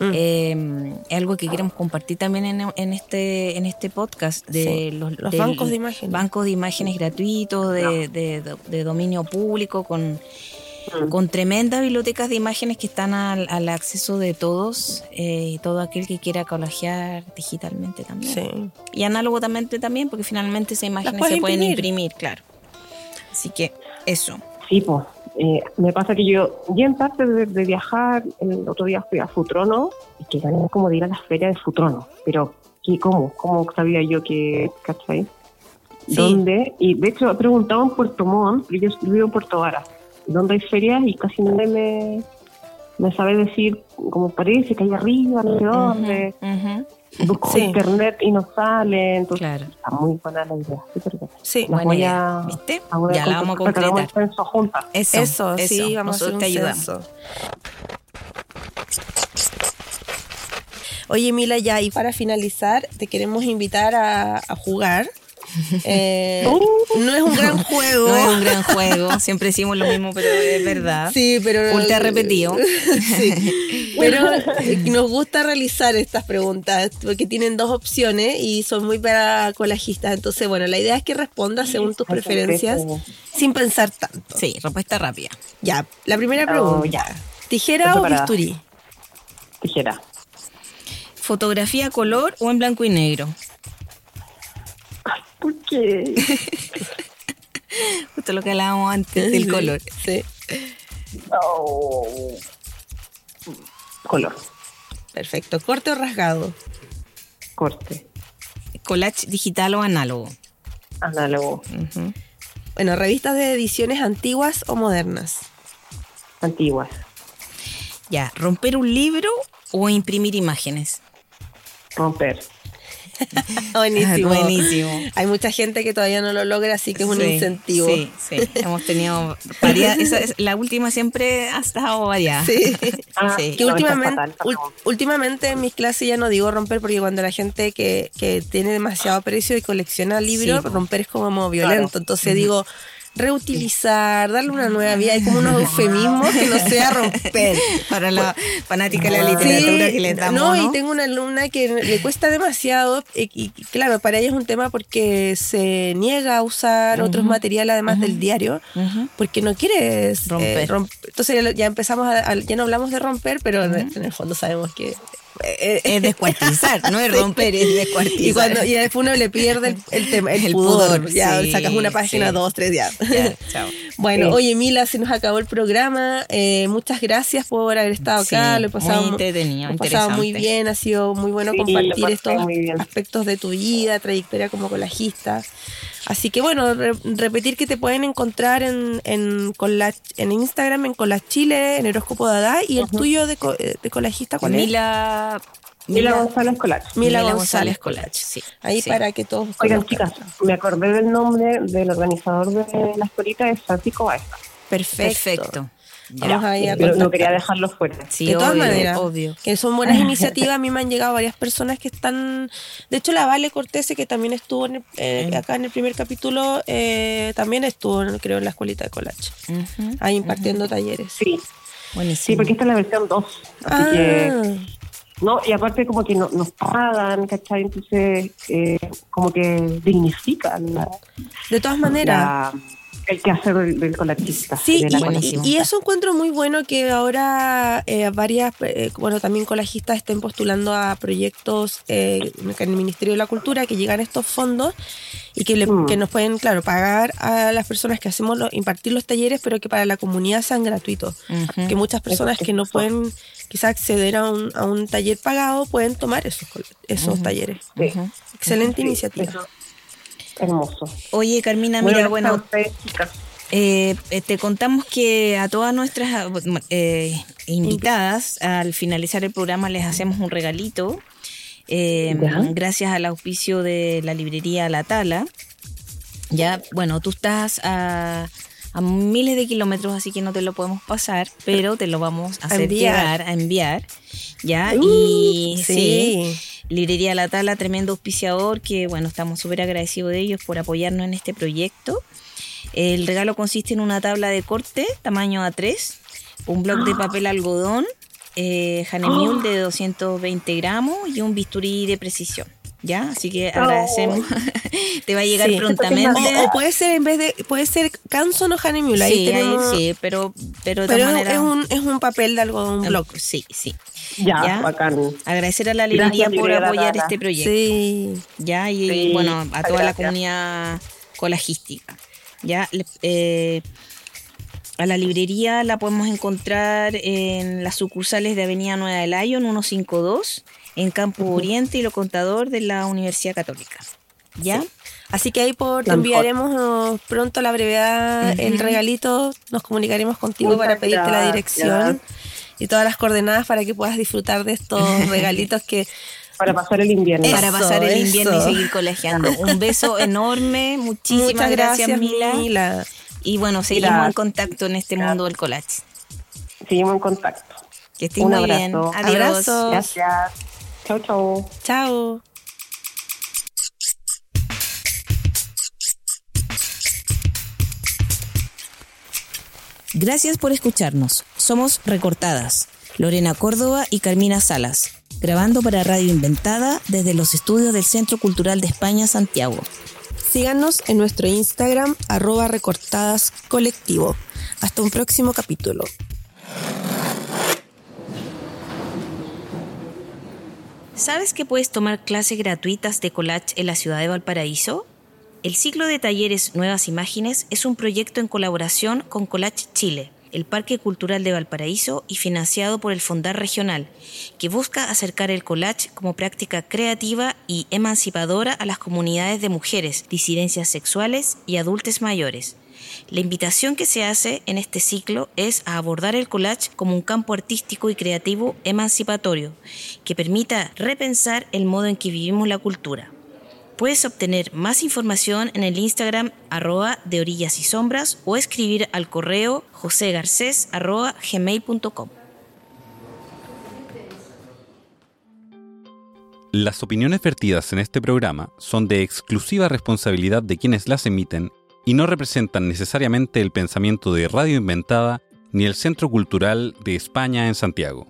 Speaker 1: Mm.
Speaker 2: eh, es algo que queremos compartir también en, en este en este podcast de
Speaker 1: Sí,
Speaker 2: los,
Speaker 1: bancos de imágenes.
Speaker 2: bancos de imágenes gratuitos de, de- de- de dominio público con,
Speaker 3: Mm.
Speaker 2: con tremendas bibliotecas de imágenes que están al, al acceso de todos eh, y todo aquel que quiera collagear digitalmente también
Speaker 1: Sí.
Speaker 2: y análogamente también, porque finalmente esas imágenes se pueden
Speaker 1: imprimir,
Speaker 2: claro. Así que eso.
Speaker 3: Sí, pues. Eh, me pasa que yo, ya en parte de, de viajar, el otro día fui a Futrono y que gané como de ir a la feria de Futrono. Pero, ¿qué, ¿cómo? ¿Cómo sabía yo que, cachai?
Speaker 1: Sí.
Speaker 3: ¿Dónde? Y de hecho, he preguntado en Puerto Montt, porque yo vivo en Puerto Vara, ¿dónde hay ferias? Y casi nadie me, me sabe decir, como parece que hay arriba, no sé dónde.
Speaker 2: Ujú,
Speaker 3: Busco
Speaker 1: Sí.
Speaker 3: internet y no sale. Entonces,
Speaker 2: Claro.
Speaker 3: está muy buena la idea.
Speaker 1: Sí.
Speaker 2: Buena
Speaker 3: voy
Speaker 2: idea.
Speaker 3: a-
Speaker 2: ¿Viste?
Speaker 3: a
Speaker 2: Ya la vamos a
Speaker 3: concretar, juntas.
Speaker 2: Eso,
Speaker 1: Eso, sí, vamos a hacer un
Speaker 2: te ayudamos.
Speaker 1: Oye, Mila, ya, y para finalizar, te queremos invitar a, a jugar. Eh, no es un gran juego.
Speaker 2: No es un gran juego, siempre decimos lo mismo, pero es verdad.
Speaker 1: Sí, pero.
Speaker 2: Ultra repetido.
Speaker 1: Sí. Pero nos gusta realizar estas preguntas porque tienen dos opciones y son muy para colajistas. Entonces, bueno, la idea es que respondas según tus preferencias sin pensar tanto.
Speaker 2: Sí, respuesta rápida.
Speaker 1: Ya, la primera
Speaker 3: Oh,
Speaker 1: pregunta.
Speaker 3: ya.
Speaker 1: ¿Tijera o bisturí?
Speaker 3: Tijera.
Speaker 2: ¿Fotografía a color o en blanco y negro?
Speaker 3: ¿Por qué?
Speaker 2: Justo lo que hablábamos antes del color.
Speaker 1: Sí.
Speaker 3: Oh. Color.
Speaker 1: Perfecto. ¿Corte o rasgado?
Speaker 3: Corte.
Speaker 2: ¿Collage digital o análogo?
Speaker 3: Análogo.
Speaker 1: Bueno, revistas de ediciones antiguas o modernas.
Speaker 3: Antiguas.
Speaker 2: Ya, ¿romper un libro o imprimir imágenes?
Speaker 3: Romper.
Speaker 1: Buenísimo.
Speaker 2: Buenísimo.
Speaker 1: Hay mucha gente que todavía no lo logra, así que es un
Speaker 2: Sí,
Speaker 1: incentivo.
Speaker 2: Sí, sí. Hemos tenido varias. esa es- la última siempre ha estado variada.
Speaker 1: Sí.
Speaker 3: Ah,
Speaker 2: Sí.
Speaker 1: Que últimamente, en mis clases ya no digo romper porque cuando la gente que, que tiene demasiado precio y colecciona libros,
Speaker 2: Sí.
Speaker 1: romper es como violento.
Speaker 3: Claro.
Speaker 1: Entonces digo, reutilizar, darle una nueva vida. Hay como unos eufemismos que no sea romper.
Speaker 2: Para la fanática de la literatura
Speaker 1: Sí,
Speaker 2: que le damos.
Speaker 1: no,
Speaker 2: ¿no?
Speaker 1: y tengo una alumna que le cuesta demasiado y, y claro, para ella es un tema porque se niega a usar otros materiales además del diario porque no quiere eh,
Speaker 2: Romper.
Speaker 1: romp- Entonces ya, empezamos a, a- ya no hablamos de romper, pero en, el fondo sabemos que eh,
Speaker 2: Es descuartizar, no es romper, es descuartizar.
Speaker 1: y cuando y después uno le pierde el, el tema, el,
Speaker 2: El
Speaker 1: pudor,
Speaker 2: pudor,
Speaker 1: ya
Speaker 2: sí,
Speaker 1: sacas una página,
Speaker 2: sí.
Speaker 1: dos, tres, ya.
Speaker 2: Ya, chao.
Speaker 1: Bueno,
Speaker 3: Sí.
Speaker 1: oye Mila, se nos acabó el programa. Eh, muchas gracias por haber estado acá. Lo he pasado
Speaker 2: muy entretenido,
Speaker 1: lo he pasado muy bien. Ha sido muy bueno
Speaker 3: Sí,
Speaker 1: compartir estos aspectos de tu vida, trayectoria como colajista. Así que bueno, re- repetir que te pueden encontrar en, en, Collage- en Instagram, en Collage Chile, en Horóscopo Dada y el tuyo de, co- eh, de colajista, ¿cuál es?
Speaker 2: Mila,
Speaker 3: Mila González Collage.
Speaker 1: Mila
Speaker 2: Mila
Speaker 1: González
Speaker 2: Collage, sí.
Speaker 1: Ahí
Speaker 2: sí.
Speaker 1: para que todos
Speaker 3: Oigan,
Speaker 1: conozcan.
Speaker 3: chicas, me acordé del nombre del organizador de la escuelita, es Francisco Baeza.
Speaker 1: Perfecto.
Speaker 2: Perfecto.
Speaker 1: Vamos ahí a
Speaker 3: Pero no quería dejarlo fuera.
Speaker 2: Sí,
Speaker 1: de todas
Speaker 2: obvio,
Speaker 1: maneras,
Speaker 2: obvio.
Speaker 1: que son buenas iniciativas. A mí me han llegado varias personas que están. De hecho, la Vale Cortese, que también estuvo en el- eh, acá en el primer capítulo, eh, también estuvo, creo, en la escuelita de collage,
Speaker 2: Ujú,
Speaker 1: ahí impartiendo talleres.
Speaker 3: Sí,
Speaker 2: Buenísimo.
Speaker 3: sí, porque esta es la versión 2. Así
Speaker 1: Ah,
Speaker 3: que, no, y aparte como que no, nos pagan, ¿cachai? Entonces, eh, como que dignifican la,
Speaker 1: de todas maneras.
Speaker 3: la- el quehacer del, del colachista.
Speaker 1: Sí,
Speaker 3: de la
Speaker 1: y, y eso encuentro muy bueno que ahora eh, varias, eh, bueno, también colajistas estén postulando a proyectos eh, en el Ministerio de la Cultura que llegan estos fondos y que, le-
Speaker 3: Mm.
Speaker 1: que nos pueden, claro, pagar a las personas que hacemos, los- impartir los talleres, pero que para la comunidad sean gratuitos. Que muchas personas que no pueden quizás acceder a un, a un taller pagado pueden tomar esos, col- esos talleres. Excelente iniciativa.
Speaker 3: eso. Hermoso.
Speaker 2: Oye, Carmina, mira, bueno,
Speaker 3: ustedes.
Speaker 2: Eh, te contamos que a todas nuestras eh, invitadas, al finalizar el programa, les hacemos un regalito. eh, gracias al auspicio de la librería La Tala. Ya, bueno, tú estás a, a miles de kilómetros, así que no te lo podemos pasar, pero te lo vamos a
Speaker 1: A
Speaker 2: hacer
Speaker 1: enviar.
Speaker 2: llegar, a enviar. Ya,
Speaker 3: Uh,
Speaker 2: y sí.
Speaker 1: sí.
Speaker 2: Librería La Tala, tremendo auspiciador, que bueno, estamos súper agradecidos de ellos por apoyarnos en este proyecto. El regalo consiste en una tabla de corte, tamaño A3, un bloc de papel algodón, eh, Hanemule de 220 gramos y un bisturí de precisión. ¿Ya? Así que agradecemos. Te va a llegar
Speaker 1: Sí.
Speaker 2: prontamente.
Speaker 1: O, o puede ser en vez de, puede ser Canson o
Speaker 2: sí, ahí
Speaker 1: tenemos,
Speaker 2: sí, pero, pero de
Speaker 1: Pero
Speaker 2: todas
Speaker 1: es,
Speaker 2: maneras.
Speaker 1: es un, es un papel de algodón, un
Speaker 2: eh,
Speaker 1: blog.
Speaker 2: Sí, sí.
Speaker 3: Ya,
Speaker 2: Ya.
Speaker 3: bacán.
Speaker 2: Agradecer a la librería
Speaker 3: Gracias,
Speaker 2: por apoyar este proyecto.
Speaker 1: Sí.
Speaker 2: ya y
Speaker 3: Sí,
Speaker 2: bueno a toda la comunidad colajística ya eh, a la librería la podemos encontrar en las sucursales de Avenida Nueva de Lyon 152 en Campo Oriente y lo contador de la Universidad Católica ya
Speaker 1: Así que ahí por, te enviaremos pronto a la brevedad el regalito. Nos comunicaremos contigo
Speaker 3: Muchas
Speaker 1: para pedirte la dirección y todas las coordenadas para que puedas disfrutar de estos regalitos que
Speaker 3: Para pasar el invierno.
Speaker 1: Eso,
Speaker 2: para pasar el invierno
Speaker 1: eso.
Speaker 2: y seguir colegiando un beso enorme muchísimas
Speaker 1: muchas
Speaker 2: gracias,
Speaker 1: gracias,
Speaker 2: Mila.
Speaker 1: Mila.
Speaker 2: y bueno seguimos
Speaker 3: Gracias.
Speaker 2: en contacto en este mundo del collage
Speaker 3: Seguimos en contacto.
Speaker 2: que estés
Speaker 3: Un
Speaker 2: muy
Speaker 3: abrazo.
Speaker 2: bien adiós
Speaker 1: Abrazos.
Speaker 3: Gracias. Chau, chau.
Speaker 1: Chao.
Speaker 2: Gracias por escucharnos. Somos Recortadas, Lorena Córdoba y Carmina Salas, grabando para Radio Inventada desde los estudios del Centro Cultural de España, Santiago.
Speaker 1: Síganos en nuestro Instagram, arroba recortadas colectivo. Hasta un próximo capítulo.
Speaker 2: ¿Sabes que puedes tomar clases gratuitas de collage en la ciudad de Valparaíso? El ciclo de talleres Nuevas Imágenes es un proyecto en colaboración con Collage Chile, el Parque Cultural de Valparaíso y financiado por el Fondar Regional, que busca acercar el collage como práctica creativa y emancipadora a las comunidades de mujeres, disidencias sexuales y adultos mayores. La invitación que se hace en este ciclo es a abordar el collage como un campo artístico y creativo emancipatorio, que permita repensar el modo en que vivimos la cultura. Puedes obtener más información en el Instagram arroba de orillas y sombras o escribir al correo josegarces arroba gmail.com.
Speaker 6: Las opiniones vertidas en este programa son de exclusiva responsabilidad de quienes las emiten y no representan necesariamente el pensamiento de Radio Inventada ni el Centro Cultural de España en Santiago.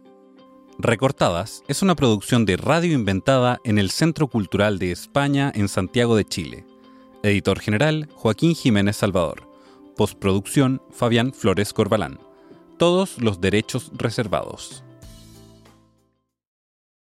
Speaker 6: Recortadas es una producción de Radio Inventada en el Centro Cultural de España en Santiago de Chile. Editor general Joaquín Jiménez Salvador. Postproducción Fabián Flores Corbalán. Todos los derechos reservados.